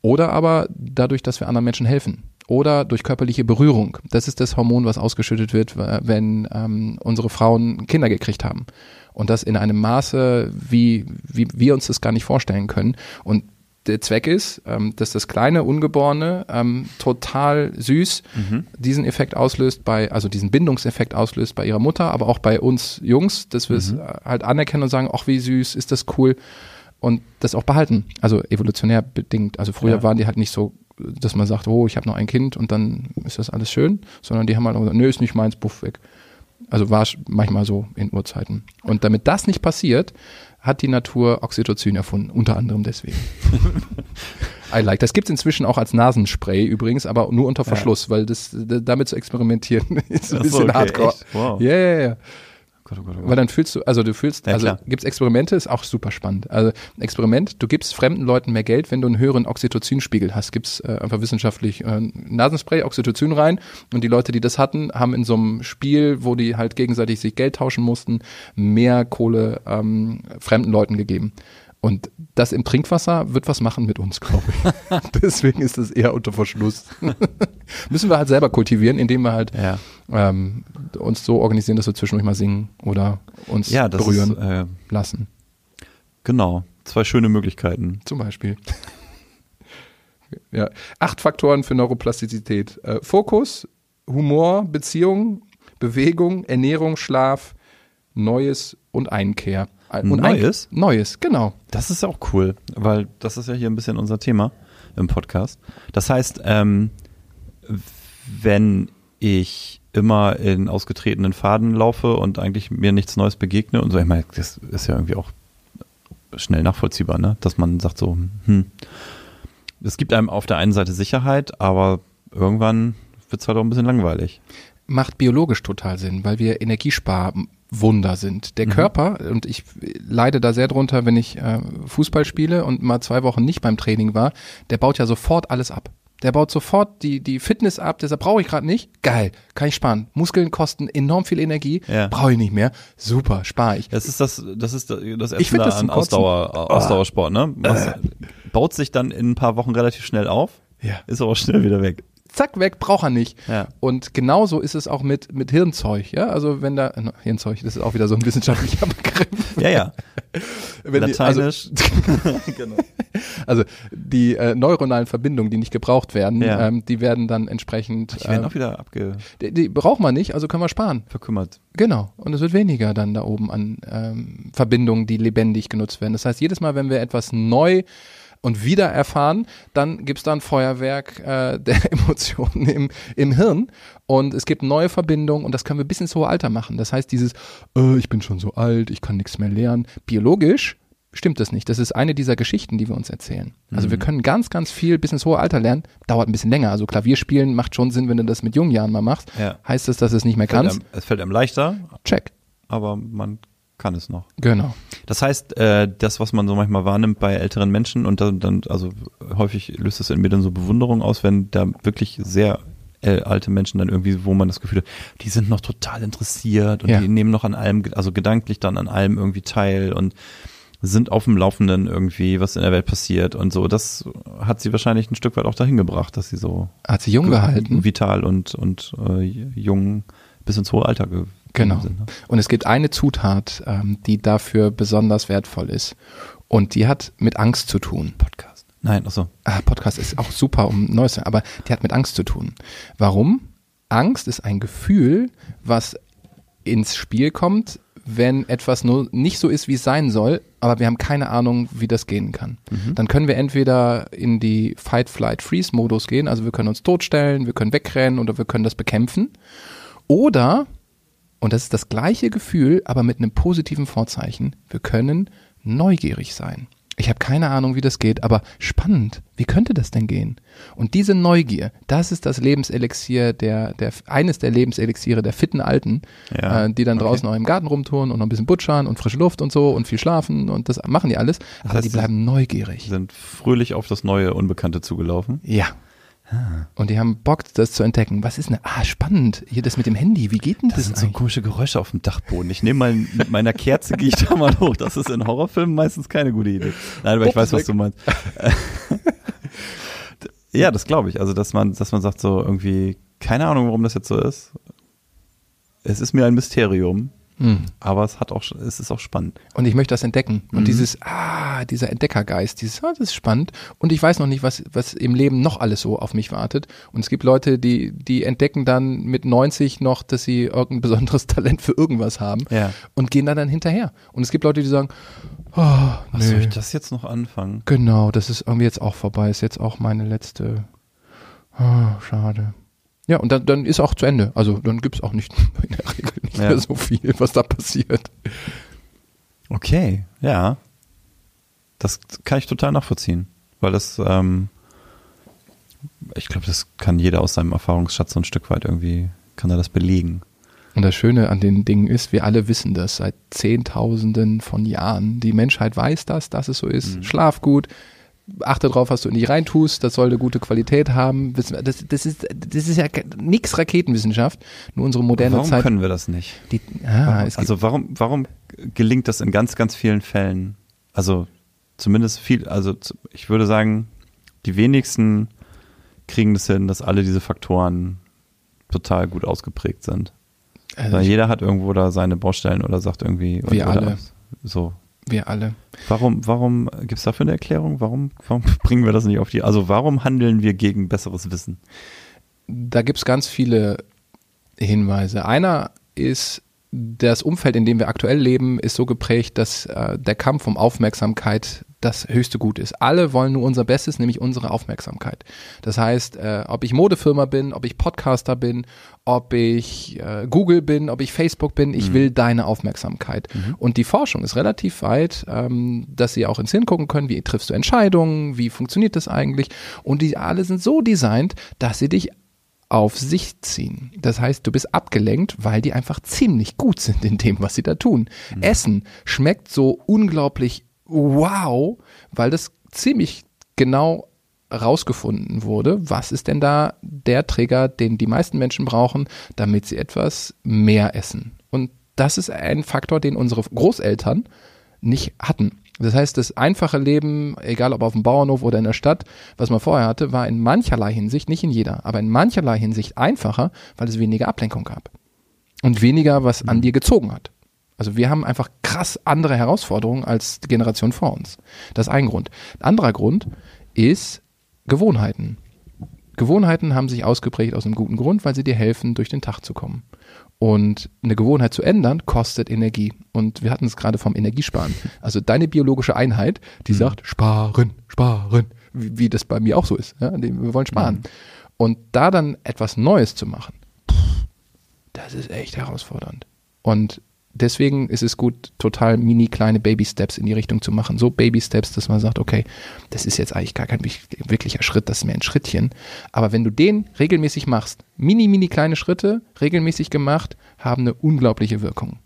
Oder aber dadurch, dass wir anderen Menschen helfen. Oder durch körperliche Berührung. Das ist das Hormon, was ausgeschüttet wird, wenn ähm, unsere Frauen Kinder gekriegt haben. Und das in einem Maße, wie, wie wir uns das gar nicht vorstellen können. Und der Zweck ist, ähm, dass das kleine Ungeborene ähm, total süß mhm. diesen Effekt auslöst bei, also diesen Bindungseffekt auslöst bei ihrer Mutter, aber auch bei uns Jungs, dass wir es mhm. halt anerkennen und sagen, ach wie süß, ist das cool und das auch behalten. Also evolutionär bedingt. Also früher ja. waren die halt nicht so, dass man sagt, oh, ich habe noch ein Kind und dann ist das alles schön, sondern die haben halt auch gesagt, nö, ist nicht meins, buff weg. Also war es manchmal so in Urzeiten. Und damit das nicht passiert, hat die Natur Oxytocin erfunden, unter anderem deswegen. [LAUGHS] I like. Das gibt es inzwischen auch als Nasenspray übrigens, aber nur unter Verschluss, ja. weil das damit zu experimentieren [LAUGHS] ist ein bisschen okay, hardcore. Echt? Wow. Yeah, yeah, yeah. Gott, oh Gott, oh Gott. Weil dann fühlst du, also du fühlst, ja, also gibt es Experimente, ist auch super spannend. Also Experiment, du gibst fremden Leuten mehr Geld, wenn du einen höheren Oxytocinspiegel hast. Gibt's äh, einfach wissenschaftlich äh, Nasenspray, Oxytocin rein und die Leute, die das hatten, haben in so einem Spiel, wo die halt gegenseitig sich Geld tauschen mussten, mehr Kohle ähm, fremden Leuten gegeben. Und das im Trinkwasser wird was machen mit uns, glaube ich. [LAUGHS] [LAUGHS] Deswegen ist es eher unter Verschluss. [LAUGHS] Müssen wir halt selber kultivieren, indem wir halt ja. ähm, uns so organisieren, dass wir zwischendurch mal singen oder uns ja, berühren ist, äh, lassen. Genau, zwei schöne Möglichkeiten. Zum Beispiel. ja. Acht Faktoren für Neuroplastizität. Äh, Fokus, Humor, Beziehung, Bewegung, Ernährung, Schlaf, Neues und Einkehr. Und Neues? Neues, genau. Das ist auch cool, weil das ist ja hier ein bisschen unser Thema im Podcast. Das heißt, ähm, wenn ich immer in ausgetretenen Faden laufe und eigentlich mir nichts Neues begegne und so, ich meine, das ist ja irgendwie auch schnell nachvollziehbar, ne? dass man sagt so, hm, es gibt einem auf der einen Seite Sicherheit, aber irgendwann wird es halt auch ein bisschen langweilig. Macht biologisch total Sinn, weil wir Energiespar Wunder sind. Der mhm. Körper, und ich leide da sehr drunter, wenn ich äh, Fußball spiele und mal zwei Wochen nicht beim Training war, der baut ja sofort alles ab. Der baut sofort die, die Fitness ab, deshalb brauche ich gerade nicht. Geil, kann ich sparen. Muskeln kosten enorm viel Energie, ja. brauche ich nicht mehr. Super, spare ich. Das ist das, das ist das, das ich finde das an Ausdauer, oh. Ausdauersport, ne? Was, äh. Baut sich dann in ein paar Wochen relativ schnell auf, ja. ist aber schnell wieder weg zack, weg, braucht er nicht. Ja. Und genauso ist es auch mit, mit Hirnzeug, ja. Also wenn da, no, Hirnzeug, das ist auch wieder so ein wissenschaftlicher [LAUGHS] Begriff. Ja, ja. [LAUGHS] wenn Lateinisch. Die, also, [LAUGHS] genau. also die äh, neuronalen Verbindungen, die nicht gebraucht werden, ja. ähm, die werden dann entsprechend. Die werden ähm, auch wieder abge. Die, die braucht man nicht, also können wir sparen. Verkümmert. Genau. Und es wird weniger dann da oben an ähm, Verbindungen, die lebendig genutzt werden. Das heißt, jedes Mal, wenn wir etwas neu und wieder erfahren, dann gibt's da ein Feuerwerk äh, [LAUGHS] der Emotionen im, im Hirn und es gibt neue Verbindungen und das können wir bis ins hohe Alter machen. Das heißt, dieses, äh, ich bin schon so alt, ich kann nichts mehr lernen, biologisch stimmt das nicht. Das ist eine dieser Geschichten, die wir uns erzählen. Also mhm. wir können ganz, ganz viel bis ins hohe Alter lernen, dauert ein bisschen länger. Also Klavierspielen macht schon Sinn, wenn du das mit jungen Jahren mal machst. Ja. Heißt das, dass du es nicht mehr fällt kannst? Einem, es fällt einem leichter. Check. Aber man kann es noch. Genau. Das heißt, äh, das, was man so manchmal wahrnimmt bei älteren Menschen und dann, dann also häufig löst es in mir dann so Bewunderung aus, wenn da wirklich sehr äh, alte Menschen dann irgendwie, wo man das Gefühl hat, die sind noch total interessiert und ja. die nehmen noch an allem, also gedanklich dann an allem irgendwie teil und sind auf dem Laufenden irgendwie, was in der Welt passiert und so. Das hat sie wahrscheinlich ein Stück weit auch dahin gebracht, dass sie so hat sie jung gehalten, vital und und äh, jung bis ins hohe Alter ge Genau. Sind, ne? Und es gibt eine Zutat, ähm, die dafür besonders wertvoll ist. Und die hat mit Angst zu tun. Podcast. Nein, ach so. Ah, Podcast ist auch super, um Neues, aber die hat mit Angst zu tun. Warum? Angst ist ein Gefühl, was ins Spiel kommt, wenn etwas nur nicht so ist, wie es sein soll, aber wir haben keine Ahnung, wie das gehen kann. Mhm. Dann können wir entweder in die Fight, Flight, Freeze-Modus gehen, also wir können uns totstellen, wir können wegrennen oder wir können das bekämpfen. Oder und das ist das gleiche Gefühl, aber mit einem positiven Vorzeichen. Wir können neugierig sein. Ich habe keine Ahnung, wie das geht, aber spannend. Wie könnte das denn gehen? Und diese Neugier, das ist das Lebenselixier der, der eines der Lebenselixiere der fitten Alten, ja, äh, die dann okay. draußen noch im Garten rumtouren und noch ein bisschen butschern und frische Luft und so und viel schlafen und das machen die alles. Das aber heißt, die bleiben neugierig. Sind fröhlich auf das neue Unbekannte zugelaufen. Ja, und die haben Bock, das zu entdecken. Was ist denn? Ah, spannend. Hier das mit dem Handy. Wie geht denn das? Das sind so komische Geräusche auf dem Dachboden. Ich nehme mal mit meiner Kerze gehe ich da mal hoch. Das ist in Horrorfilmen meistens keine gute Idee. Nein, aber ich weiß, was du meinst. [LAUGHS] ja, das glaube ich. Also, dass man, dass man sagt so irgendwie, keine Ahnung, warum das jetzt so ist. Es ist mir ein Mysterium. Mhm. Aber es hat auch, es ist auch spannend. Und ich möchte das entdecken. Und mhm. dieses, ah, dieser Entdeckergeist, dieses, ah, das ist spannend. Und ich weiß noch nicht, was, was im Leben noch alles so auf mich wartet. Und es gibt Leute, die, die entdecken dann mit 90 noch, dass sie irgendein besonderes [LAUGHS] Talent für irgendwas haben. Ja. Und gehen da dann hinterher. Und es gibt Leute, die sagen, oh, was nee. soll ich das jetzt noch anfangen? Genau, das ist irgendwie jetzt auch vorbei. Ist jetzt auch meine letzte, oh, schade. Ja, und dann, dann ist auch zu Ende. Also dann gibt's auch nicht [LAUGHS] in der Regel nicht ja. mehr [LAUGHS] so viel, was da passiert. Okay, ja. Das kann ich total nachvollziehen. Weil das, ähm, ich glaube, das kann jeder aus seinem Erfahrungsschatz so ein Stück weit irgendwie, kann er das belegen. Und das Schöne an den Dingen ist, wir alle wissen das seit Zehntausenden von Jahren. Die Menschheit weiß das, dass es so ist. Mhm. Schlaf gut, achte drauf, was du in die reintust, das soll eine gute Qualität haben. Das, das, ist, das ist ja nix Raketenwissenschaft, nur unsere moderne warum Zeit. Warum können wir das nicht? Die, ah, also warum, warum gelingt das in ganz, ganz vielen Fällen? Also zumindest viel, also ich würde sagen, die wenigsten kriegen das hin, dass alle diese Faktoren total gut ausgeprägt sind. Also jeder hat irgendwo da seine Baustellen oder sagt irgendwie, wir alle. So, wir alle. Warum, warum, gibt es dafür eine Erklärung? Warum, warum [LAUGHS] bringen wir das nicht auf die, also warum handeln wir gegen besseres Wissen? Da gibt es ganz viele Hinweise. Einer ist, das Umfeld, in dem wir aktuell leben, ist so geprägt, dass äh, der Kampf um Aufmerksamkeit das höchste Gut ist. Alle wollen nur unser Bestes, nämlich unsere Aufmerksamkeit. Das heißt, äh, ob ich Modefirma bin, ob ich Podcaster bin, ob ich äh, Google bin, ob ich Facebook bin, ich mhm. will deine Aufmerksamkeit. Mhm. Und die Forschung ist relativ weit, ähm, dass sie auch ins Hingucken können, wie triffst du Entscheidungen, wie funktioniert das eigentlich. Und die alle sind so designt, dass sie dich auf sich ziehen. Das heißt, du bist abgelenkt, weil die einfach ziemlich gut sind in dem, was sie da tun. Mhm. Essen schmeckt so unglaublich wow, weil das ziemlich genau rausgefunden wurde, was ist denn da der Trigger, den die meisten Menschen brauchen, damit sie etwas mehr essen. Und das ist ein Faktor, den unsere Großeltern nicht hatten. Das heißt, das einfache Leben, egal ob auf dem Bauernhof oder in der Stadt, was man vorher hatte, war in mancherlei Hinsicht, nicht in jeder, aber in mancherlei Hinsicht einfacher, weil es weniger Ablenkung gab. Und weniger, was an dir gezogen hat. Also wir haben einfach krass andere Herausforderungen als die Generation vor uns. Das ist ein Grund. Ein anderer Grund ist Gewohnheiten. Gewohnheiten haben sich ausgeprägt aus einem guten Grund, weil sie dir helfen, durch den Tag zu kommen. Und eine Gewohnheit zu ändern, kostet Energie. Und wir hatten es gerade vom Energiesparen. Also deine biologische Einheit, die mhm. sagt, sparen, sparen, wie, wie, das bei mir auch so ist. Ja? Wir wollen sparen. Mhm. Und da dann etwas Neues zu machen, das ist echt herausfordernd. Und deswegen ist es gut, total mini kleine Baby-Steps in die Richtung zu machen. So Baby-Steps, dass man sagt, okay, das ist jetzt eigentlich gar kein wirklicher Schritt, das ist mehr ein Schrittchen. Aber wenn du den regelmäßig machst, mini, mini kleine Schritte, regelmäßig gemacht, haben eine unglaubliche Wirkung.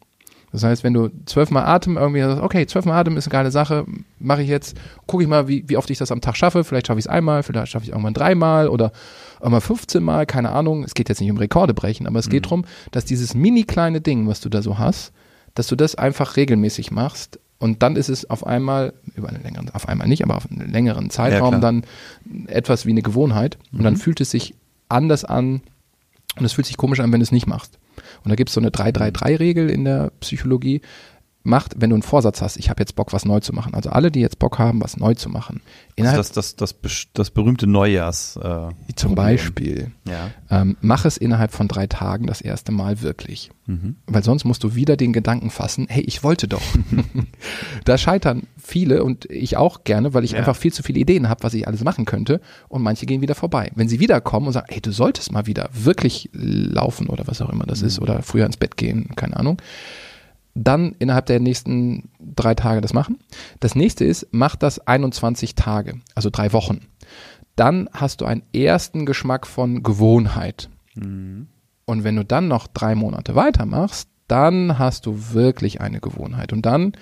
Das heißt, wenn du zwölfmal Atem irgendwie sagst, okay, zwölfmal Atem ist eine geile Sache, mache ich jetzt, gucke ich mal, wie, wie oft ich das am Tag schaffe. Vielleicht schaffe ich es einmal, vielleicht schaffe ich irgendwann dreimal oder irgendwann 15 Mal, keine Ahnung. Es geht jetzt nicht um Rekorde brechen, aber es mhm. geht darum, dass dieses mini kleine Ding, was du da so hast, dass du das einfach regelmäßig machst und dann ist es auf einmal, über einen längeren, auf einmal nicht, aber auf einen längeren Zeitraum ja, dann etwas wie eine Gewohnheit und mhm. dann fühlt es sich anders an und es fühlt sich komisch an, wenn du es nicht machst. Und da gibt es so eine 3-3-3-Regel in der Psychologie. Macht, wenn du einen Vorsatz hast, ich habe jetzt Bock, was neu zu machen. Also alle, die jetzt Bock haben, was neu zu machen. Innerhalb, also das, das, das, das berühmte Neujahrs. Äh, zum Beispiel. Ja. Ähm, mach es innerhalb von drei Tagen das erste Mal wirklich. Mhm. Weil sonst musst du wieder den Gedanken fassen, hey, ich wollte doch. [LAUGHS] da scheitern viele und ich auch gerne, weil ich ja. einfach viel zu viele Ideen habe, was ich alles machen könnte und manche gehen wieder vorbei. Wenn sie wiederkommen und sagen, hey, du solltest mal wieder wirklich laufen oder was auch immer das mhm. ist oder früher ins Bett gehen, keine Ahnung, dann innerhalb der nächsten drei Tage das machen. Das nächste ist, mach das 21 Tage, also drei Wochen. Dann hast du einen ersten Geschmack von Gewohnheit. Mhm. Und wenn du dann noch drei Monate weitermachst, dann hast du wirklich eine Gewohnheit. Und dann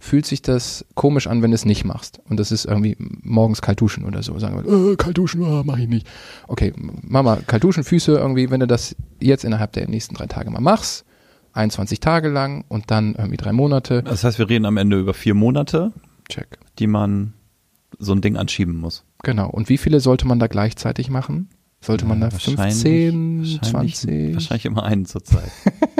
fühlt sich das komisch an, wenn du es nicht machst. Und das ist irgendwie morgens kalt duschen oder so. Sagen wir, äh, kalt duschen, oh, mach ich nicht. Okay, mach mal kalt duschen, Füße irgendwie, wenn du das jetzt innerhalb der nächsten drei Tage mal machst, 21 Tage lang und dann irgendwie drei Monate. Das heißt, wir reden am Ende über vier Monate, Check. die man so ein Ding anschieben muss. Genau. Und wie viele sollte man da gleichzeitig machen? Sollte man da 15, 20? Wahrscheinlich immer einen zur Zeit. [LAUGHS]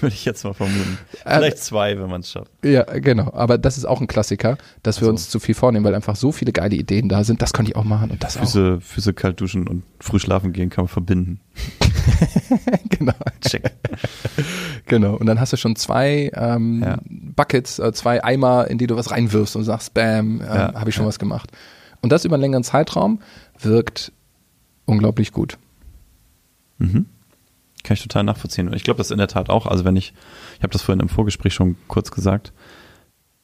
Würde ich jetzt mal vermuten. Äh, Vielleicht zwei, wenn man es schafft. Ja, genau. Aber das ist auch ein Klassiker, dass wir also. uns zu viel vornehmen, weil einfach so viele geile Ideen da sind. Das könnte ich auch machen und das Füße, auch. Füße kalt duschen und früh schlafen gehen kann man verbinden. [LAUGHS] genau. Check. [LAUGHS] genau. Und dann hast du schon zwei ähm, ja. Buckets, äh, zwei Eimer, in die du was reinwirfst und sagst, bam, äh, ja, habe ich schon ja. was gemacht. Und das über einen längeren Zeitraum wirkt unglaublich gut. Mhm. Kann ich total nachvollziehen. Und ich glaube, das in der Tat auch. Also wenn ich, ich habe das vorhin im Vorgespräch schon kurz gesagt,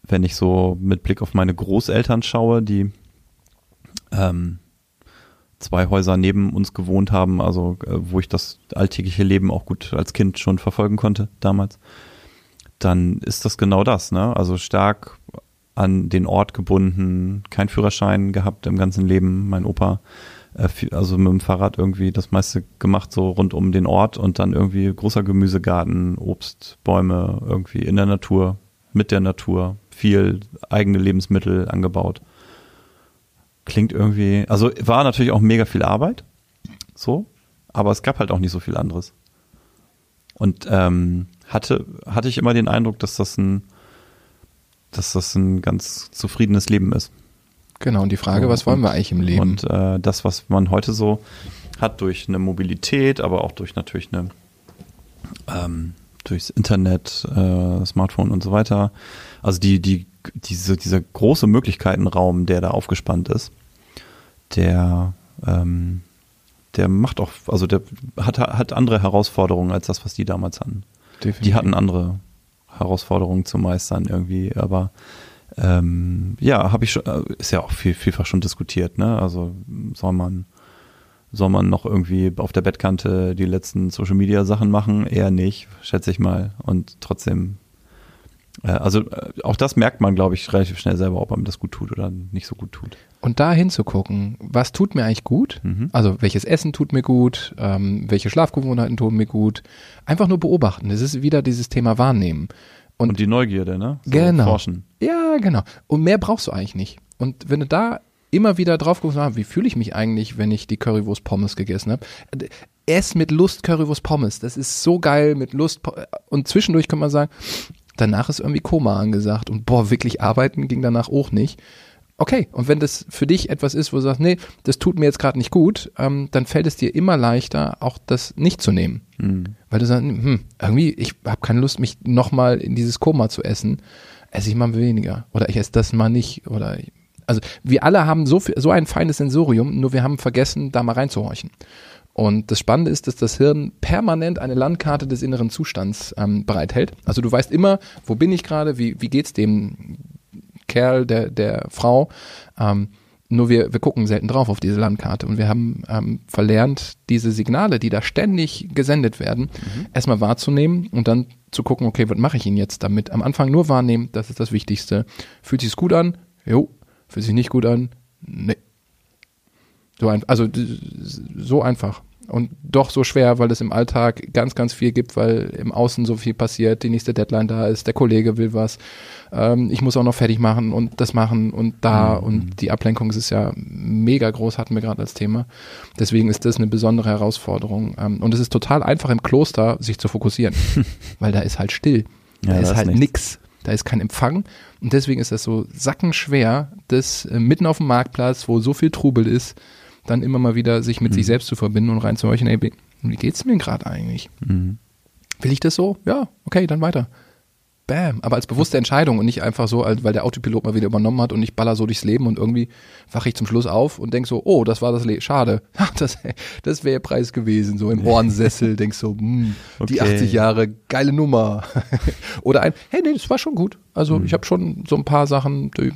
wenn ich so mit Blick auf meine Großeltern schaue, die ähm, zwei Häuser neben uns gewohnt haben, also äh, wo ich das alltägliche Leben auch gut als Kind schon verfolgen konnte damals, dann ist das genau das, ne? Also stark an den Ort gebunden, kein Führerschein gehabt im ganzen Leben. Mein Opa also mit dem Fahrrad irgendwie das meiste gemacht, so rund um den Ort und dann irgendwie großer Gemüsegarten, Obstbäume irgendwie in der Natur, mit der Natur, viel eigene Lebensmittel angebaut. Klingt irgendwie, also war natürlich auch mega viel Arbeit, so, aber es gab halt auch nicht so viel anderes. Und ähm, hatte, hatte ich immer den Eindruck, dass das ein, dass das ein ganz zufriedenes Leben ist. Genau, und die Frage, was wollen wir eigentlich im Leben? Und äh, das, was man heute so hat durch eine Mobilität, aber auch durch natürlich eine ähm, durchs Internet, äh, Smartphone und so weiter. Also die, die, diese, dieser große Möglichkeitenraum, der da aufgespannt ist, der, ähm, der macht auch, also der hat, hat andere Herausforderungen als das, was die damals hatten. Definitiv. Die hatten andere Herausforderungen zu meistern irgendwie, aber ähm, ja, habe ich schon, äh, ist ja auch viel, vielfach schon diskutiert, ne? Also soll man, soll man noch irgendwie auf der Bettkante die letzten Social Media Sachen machen? Eher nicht, schätze ich mal. Und trotzdem, äh, also äh, auch das merkt man, glaube ich, relativ schnell selber, ob einem das gut tut oder nicht so gut tut. Und da hinzugucken, was tut mir eigentlich gut? Mhm. Also welches Essen tut mir gut? Ähm, welche Schlafgewohnheiten tun mir gut? Einfach nur beobachten. Das ist wieder dieses Thema Wahrnehmen. Und, und die Neugierde, ne? So genau. Forschen. Ja, genau. Und mehr brauchst du eigentlich nicht. Und wenn du da immer wieder drauf guckst, ah, wie fühle ich mich eigentlich, wenn ich die Currywurst Pommes gegessen habe? Ess mit Lust Currywurst Pommes. Das ist so geil mit Lust. Und zwischendurch kann man sagen, danach ist irgendwie Koma angesagt. Und boah, wirklich arbeiten ging danach auch nicht. Okay, und wenn das für dich etwas ist, wo du sagst, nee, das tut mir jetzt gerade nicht gut, ähm, dann fällt es dir immer leichter, auch das nicht zu nehmen. Mhm. Weil du sagst, hm, irgendwie, ich habe keine Lust, mich nochmal in dieses Koma zu essen, esse ich mal weniger. Oder ich esse das mal nicht. Oder ich, also wir alle haben so viel, so ein feines Sensorium, nur wir haben vergessen, da mal reinzuhorchen. Und das Spannende ist, dass das Hirn permanent eine Landkarte des inneren Zustands ähm, bereithält. Also du weißt immer, wo bin ich gerade, wie, wie geht's dem Kerl, der, der Frau. Ähm, nur wir, wir gucken selten drauf auf diese Landkarte und wir haben ähm, verlernt, diese Signale, die da ständig gesendet werden, mhm. erstmal wahrzunehmen und dann zu gucken, okay, was mache ich Ihnen jetzt damit? Am Anfang nur wahrnehmen, das ist das Wichtigste. Fühlt sich gut an? Jo. Fühlt sich nicht gut an? Nee. So ein, also so einfach und doch so schwer, weil es im Alltag ganz, ganz viel gibt, weil im Außen so viel passiert, die nächste Deadline da ist, der Kollege will was, ähm, ich muss auch noch fertig machen und das machen und da mhm. und die Ablenkung ist ja mega groß, hatten wir gerade als Thema. Deswegen ist das eine besondere Herausforderung ähm, und es ist total einfach im Kloster, sich zu fokussieren, [LAUGHS] weil da ist halt still, da ja, ist halt nichts. nix. Da ist kein Empfang und deswegen ist das so sackenschwer, das äh, mitten auf dem Marktplatz, wo so viel Trubel ist, dann immer mal wieder sich mit mhm. sich selbst zu verbinden und reinzuhorchen, ey, wie geht's mir gerade eigentlich? Mhm. Will ich das so? Ja, okay, dann weiter. Bam. Aber als bewusste Entscheidung und nicht einfach so, weil der Autopilot mal wieder übernommen hat und ich baller so durchs Leben und irgendwie wache ich zum Schluss auf und denk so, oh, das war das Leben. Schade. [LAUGHS] Das, das wäre Preis gewesen. So im Ohrensessel [LAUGHS] denkst so, hm, okay. die 80 Jahre, geile Nummer. [LAUGHS] Oder ein, hey, nee, das war schon gut. Also mhm. ich habe schon so ein paar Sachen, die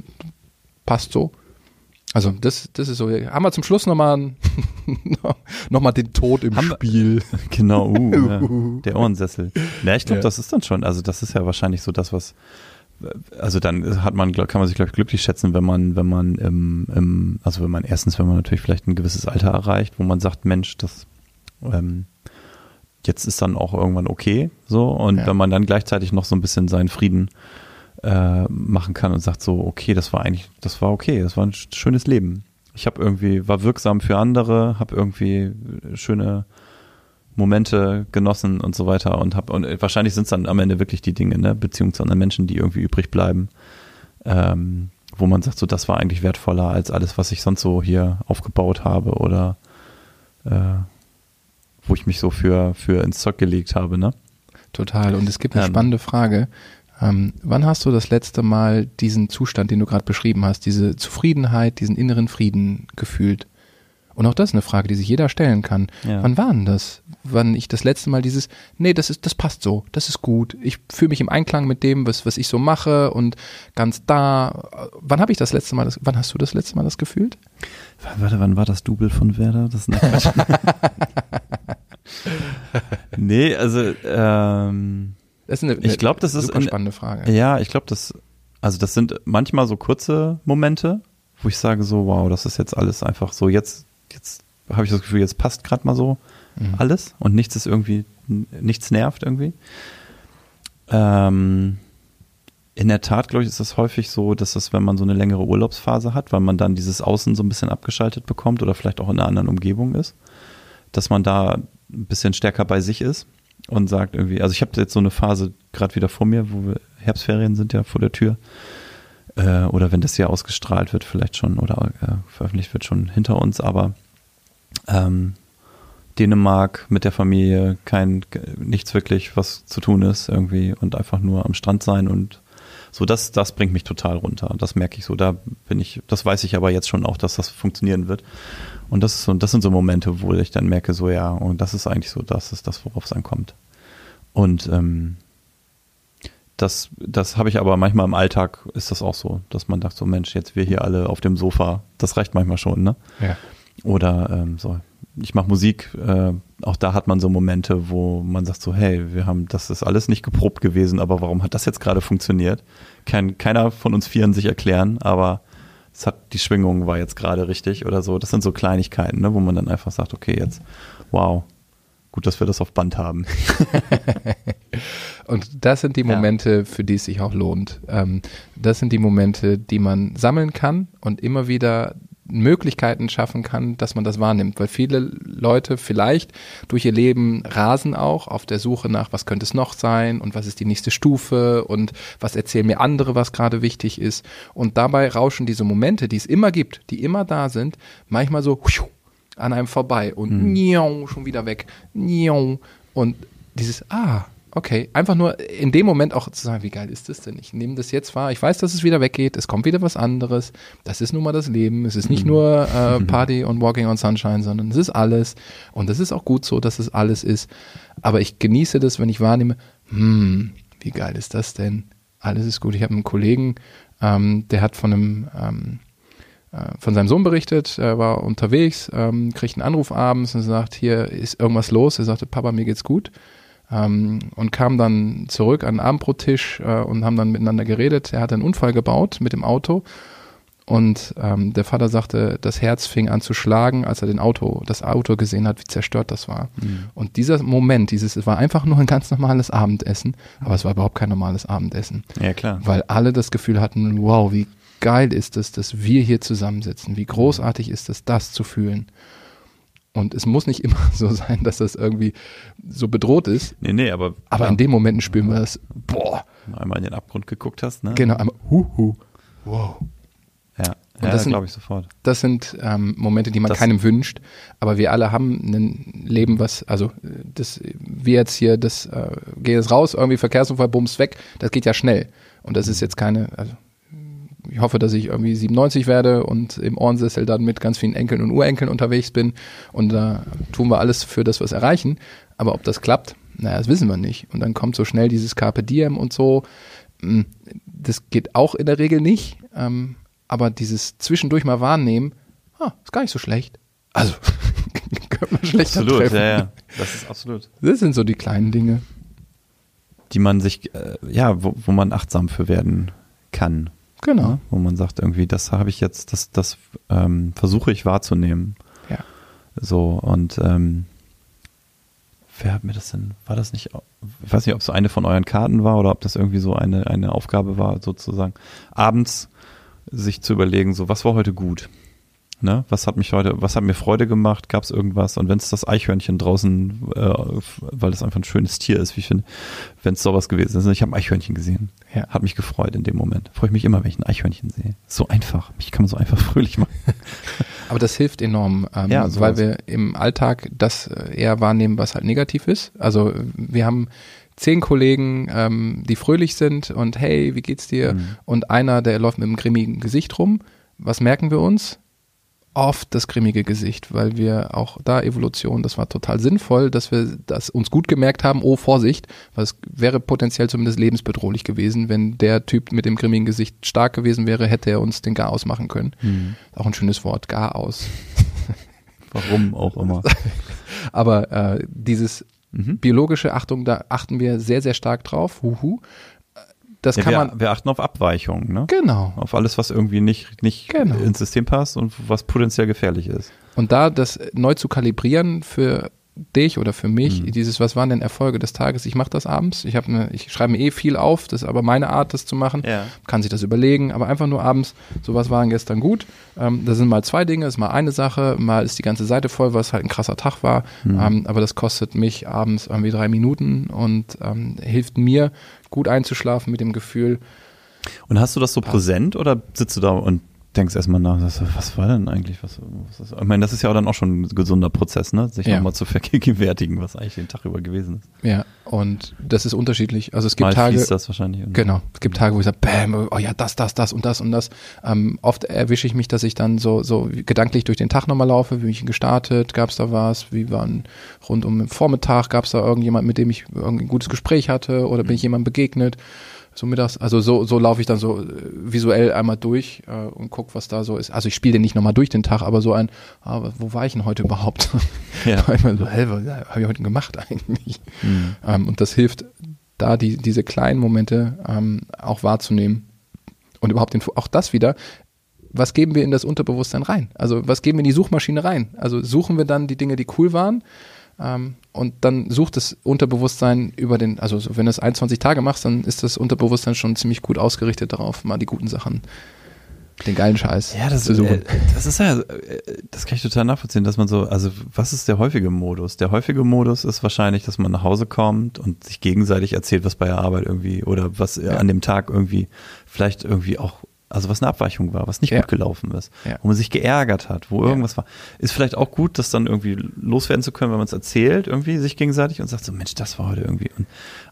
passt so. Also das, das ist so. Haben wir zum Schluss nochmal noch [LAUGHS] den Tod im haben Spiel. Wir, [LAUGHS] genau, uh, ja, [LAUGHS] der Ohrensessel. Ja, ich glaube, ja. das ist dann schon, also das ist ja wahrscheinlich so das, was also dann hat man, kann man sich, glaube ich, glücklich schätzen, wenn man, wenn man im, im, also wenn man erstens, wenn man natürlich vielleicht ein gewisses Alter erreicht, wo man sagt, Mensch, das ähm, jetzt ist dann auch irgendwann okay, so und ja. wenn man dann gleichzeitig noch so ein bisschen seinen Frieden äh, machen kann und sagt so, okay, das war eigentlich, das war okay, das war ein schönes Leben. Ich habe irgendwie, war wirksam für andere, habe irgendwie schöne Momente genossen und so weiter und habe und wahrscheinlich sind es dann am Ende wirklich die Dinge, ne, Beziehungen zu anderen Menschen, die irgendwie übrig bleiben, ähm, wo man sagt, so das war eigentlich wertvoller als alles, was ich sonst so hier aufgebaut habe oder äh, wo ich mich so für für ins Zeug gelegt habe, ne? Total. Und es gibt eine ähm, spannende Frage. Ähm, wann hast du das letzte Mal diesen Zustand, den du gerade beschrieben hast, diese Zufriedenheit, diesen inneren Frieden gefühlt? Und auch das ist eine Frage, die sich jeder stellen kann. Ja. Wann war denn das? Wann ich das letzte Mal dieses, nee, das ist, das passt so, das ist gut. Ich fühle mich im Einklang mit dem, was, was ich so mache und ganz da. Wann habe ich das letzte Mal, das, wann hast du das letzte Mal das gefühlt? Warte, wann war das Double von Werder? Das ist [LAUGHS] nee, also ähm, das ist eine, ich glaube, das ist super spannende Frage. Ja, ich glaube, das, also das sind manchmal so kurze Momente, wo ich sage so, wow, das ist jetzt alles einfach so, jetzt, jetzt habe ich das Gefühl, jetzt passt gerade mal so mhm. alles und nichts ist irgendwie, nichts nervt irgendwie. Ähm, in der Tat, glaube ich, ist das häufig so, dass das, wenn man so eine längere Urlaubsphase hat, weil man dann dieses Außen so ein bisschen abgeschaltet bekommt oder vielleicht auch in einer anderen Umgebung ist, dass man da ein bisschen stärker bei sich ist und sagt irgendwie, also ich habe jetzt so eine Phase gerade wieder vor mir, wo wir, Herbstferien sind ja vor der Tür. Äh, oder wenn das hier ausgestrahlt wird, vielleicht schon oder äh, veröffentlicht wird, schon hinter uns, aber ähm, Dänemark mit der Familie, kein nichts wirklich, was zu tun ist irgendwie und einfach nur am Strand sein und so, das, das bringt mich total runter. Das merke ich so. Da bin ich, das weiß ich aber jetzt schon auch, dass das funktionieren wird. Und das ist so, das sind so Momente, wo ich dann merke, so ja, und das ist eigentlich so, das ist das, worauf es ankommt. Und ähm, das, das habe ich aber manchmal im Alltag ist das auch so, dass man sagt so, Mensch, jetzt wir hier alle auf dem Sofa, das reicht manchmal schon, ne? Ja. Oder ähm, so, ich mache Musik, äh, auch da hat man so Momente, wo man sagt so, hey, wir haben, das ist alles nicht geprobt gewesen, aber warum hat das jetzt gerade funktioniert? Kann keiner von uns Vieren sich erklären, aber es hat, die Schwingung war jetzt gerade richtig oder so. Das sind so Kleinigkeiten, ne, wo man dann einfach sagt, okay, jetzt, wow, gut, dass wir das auf Band haben. [LAUGHS] Und das sind die Momente, ja. für die es sich auch lohnt. Ähm, das sind die Momente, die man sammeln kann und immer wieder Möglichkeiten schaffen kann, dass man das wahrnimmt. Weil viele Leute vielleicht durch ihr Leben rasen auch auf der Suche nach, was könnte es noch sein und was ist die nächste Stufe und was erzählen mir andere, was gerade wichtig ist. Und dabei rauschen diese Momente, die es immer gibt, die immer da sind, manchmal so an einem vorbei und mhm. schon wieder weg. Und dieses, ah, Okay, einfach nur in dem Moment auch zu sagen, wie geil ist das denn? Ich nehme das jetzt wahr. Ich weiß, dass es wieder weggeht. Es kommt wieder was anderes. Das ist nun mal das Leben. Es ist nicht mhm. nur äh. [LAUGHS] Party und Walking on Sunshine, sondern es ist alles. Und es ist auch gut so, dass es alles ist. Aber ich genieße das, wenn ich wahrnehme, hm, wie geil ist das denn? Alles ist gut. Ich habe einen Kollegen, ähm, der hat von einem ähm, äh, von seinem Sohn berichtet, er war unterwegs, ähm, kriegt einen Anruf abends und sagt, hier ist irgendwas los. Er sagte, Papa, mir geht's gut ähm, und kam dann zurück an den Abendbrottisch äh, und haben dann miteinander geredet. Er hat einen Unfall gebaut mit dem Auto und ähm, der Vater sagte, das Herz fing an zu schlagen, als er den Auto, das Auto gesehen hat, wie zerstört das war. Mhm. Und dieser Moment, dieses, es war einfach nur ein ganz normales Abendessen, aber es war überhaupt kein normales Abendessen. Ja, klar. Weil alle das Gefühl hatten, wow, wie geil ist es, dass wir hier zusammensitzen. Wie großartig ist es, das zu fühlen. Und es muss nicht [LAUGHS] immer so sein, dass das irgendwie so bedroht ist. Nee, nee, aber. Aber in den Momenten spüren wir das, boah. Einmal in den Abgrund geguckt hast, ne? Genau, einmal, huhu, wow. Ja, und ja, das glaube ich sofort. Das sind ähm, Momente, die man das keinem wünscht, aber wir alle haben ein Leben, was, also das, wir jetzt hier, das äh, geht jetzt raus, irgendwie Verkehrsunfall, bums weg, das geht ja schnell. Und das ist jetzt keine, also ich hoffe, dass ich irgendwie 97 werde und im Ohrensessel dann mit ganz vielen Enkeln und Urenkeln unterwegs bin. Und da tun wir alles für das, was erreichen. Aber ob das klappt, naja, das wissen wir nicht. Und dann kommt so schnell dieses Carpe Diem und so. Hm, das geht auch in der Regel nicht. Ähm, aber dieses zwischendurch mal wahrnehmen, ah, ist gar nicht so schlecht. Also, [LAUGHS] könnte man schlechter absolut, treffen. Ja, ja. Das ist absolut. Das sind so die kleinen Dinge. Die man sich, äh, ja, wo, wo man achtsam für werden kann. Genau. Ne? Wo man sagt, irgendwie, das habe ich jetzt, das, das ähm, versuche ich wahrzunehmen. Ja. So, und ähm, wer hat mir das denn, war das nicht, ich weiß nicht, ob es so eine von euren Karten war oder ob das irgendwie so eine, eine Aufgabe war, sozusagen, abends sich zu überlegen, so, was war heute gut? Ne? Was hat mich heute, was hat mir Freude gemacht? Gab es irgendwas? Und wenn es das Eichhörnchen draußen, äh, weil es einfach ein schönes Tier ist, wie ich finde, wenn es sowas gewesen ist. Ich habe ein Eichhörnchen gesehen. Ja. Hat mich gefreut in dem Moment. Freue ich mich immer, wenn ich ein Eichhörnchen sehe. So einfach. Mich kann man so einfach [LAUGHS] fröhlich machen. [LAUGHS] Aber das hilft enorm, ähm, ja, weil wir im Alltag das äh, eher wahrnehmen, was halt negativ ist. Also wir haben zehn Kollegen, ähm, die fröhlich sind und hey, wie geht's dir? Mhm. Und einer, der läuft mit einem grimmigen Gesicht rum. Was merken wir uns? Oft das grimmige Gesicht, weil wir auch da Evolution, das war total sinnvoll, dass wir das uns gut gemerkt haben, oh Vorsicht, weil es wäre potenziell zumindest lebensbedrohlich gewesen, wenn der Typ mit dem grimmigen Gesicht stark gewesen wäre, hätte er uns den Garaus machen können. Mhm. Auch ein schönes Wort, Garaus. [LAUGHS] Warum auch immer. [LAUGHS] Aber äh, dieses mhm. biologische Achtung, da achten wir sehr, sehr stark drauf. Huhu das ja, kann wir, man. Wir achten auf Abweichungen, ne? Genau. Auf alles, was irgendwie nicht, nicht genau. ins System passt und was potenziell gefährlich ist. Und da das neu zu kalibrieren für dich oder für mich, mhm. dieses, was waren denn Erfolge des Tages? Ich mache das abends. Ich, habe ich schreibe mir eh viel auf, das ist aber meine Art, das zu machen. Ja. Kann sich das überlegen, aber einfach nur abends, so was war gestern gut. Ähm, das sind mal zwei Dinge, ist mal eine Sache, mal ist die ganze Seite voll, was halt ein krasser Tag war. Mhm. Ähm, aber das kostet mich abends irgendwie drei Minuten und ähm, hilft mir, gut einzuschlafen mit dem Gefühl. Und hast du das so präsent oder sitzt du da und denkst erstmal nach, was war denn eigentlich? Was, was ist, ich meine, das ist ja auch dann auch schon ein gesunder Prozess, ne? Sich ja. nochmal zu [LAUGHS] vergegenwärtigen, was eigentlich den Tag über gewesen ist. Ja, und das ist unterschiedlich. Also es gibt Mal Tage. das wahrscheinlich. Genau. Es gibt Tage, wo ich sage, bam, oh ja, das, das, das und das und das. Ähm, oft erwische ich mich, dass ich dann so, so gedanklich durch den Tag nochmal laufe. Wie bin ich gestartet? Gab es da was? Wie waren rund um den Vormittag? Gab es da irgendjemand, mit dem ich irgendwie ein gutes Gespräch hatte? Oder bin ich jemandem begegnet? So mittags. Also so, so laufe ich dann so äh, visuell einmal durch äh, und gucke, was da so ist. Also ich spiele den nicht nochmal durch den Tag, aber so ein, ah, wo war ich denn heute überhaupt? [LAUGHS] Ja. Einmal so, hä, was habe ich heute gemacht eigentlich? Mhm. Ähm, und das hilft, da die, diese kleinen Momente ähm, auch wahrzunehmen. Und überhaupt den, auch das wieder, was geben wir in das Unterbewusstsein rein? Also was geben wir in die Suchmaschine rein? Also suchen wir dann die Dinge, die cool waren ähm, und dann sucht das Unterbewusstsein über den, also wenn du es 21 Tage machst, dann ist das Unterbewusstsein schon ziemlich gut ausgerichtet darauf, mal die guten Sachen den geilen Scheiß ja, das, zu suchen. Äh, das ist ja, äh, das kann ich total nachvollziehen, dass man so, also was ist der häufige Modus? Der häufige Modus ist wahrscheinlich, dass man nach Hause kommt und sich gegenseitig erzählt, was bei der Arbeit irgendwie oder was ja. an dem Tag irgendwie vielleicht irgendwie auch also was eine Abweichung war, was nicht ja. gut gelaufen ist, ja. wo man sich geärgert hat, wo irgendwas war. Ist vielleicht auch gut, das dann irgendwie loswerden zu können, wenn man es erzählt, irgendwie sich gegenseitig und sagt so, Mensch, das war heute irgendwie. Und,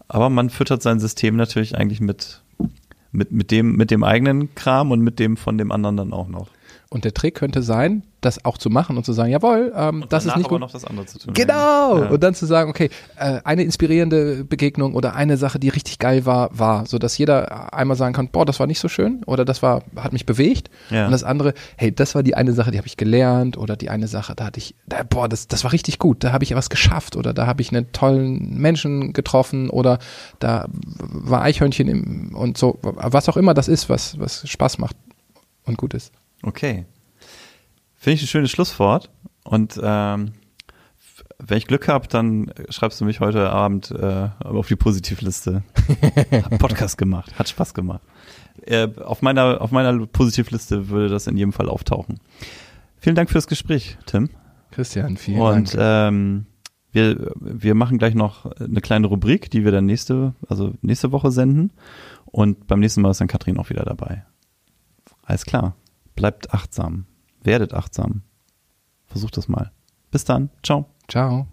aber man füttert sein System natürlich eigentlich mit mit, mit, dem, mit dem eigenen Kram und mit dem von dem anderen dann auch noch. Und der Trick könnte sein, das auch zu machen und zu sagen, jawohl, ähm, das ist nicht aber gut. noch das andere zu tun. Genau. Ja. Und dann zu sagen, okay, äh, eine inspirierende Begegnung oder eine Sache, die richtig geil war, war, so dass jeder einmal sagen kann, boah, das war nicht so schön oder das war, hat mich bewegt. Ja. Und das andere, hey, das war die eine Sache, die habe ich gelernt oder die eine Sache, da hatte ich, da, boah, das, das war richtig gut, da habe ich was geschafft oder da habe ich einen tollen Menschen getroffen oder da war Eichhörnchen im, und so, was auch immer das ist, was, was Spaß macht und gut ist. Okay. Finde ich ein schönes Schlusswort. Und ähm, wenn ich Glück habe, dann schreibst du mich heute Abend äh, auf die Positivliste. [LAUGHS] Hab Podcast gemacht, hat Spaß gemacht. Äh, auf meiner auf meiner Positivliste würde das in jedem Fall auftauchen. Vielen Dank fürs Gespräch, Tim. Christian, vielen Und, Dank. Und ähm, wir, wir machen gleich noch eine kleine Rubrik, die wir dann nächste, also nächste Woche senden. Und beim nächsten Mal ist dann Katrin auch wieder dabei. Alles klar. Bleibt achtsam. Werdet achtsam. Versucht das mal. Bis dann. Ciao. Ciao.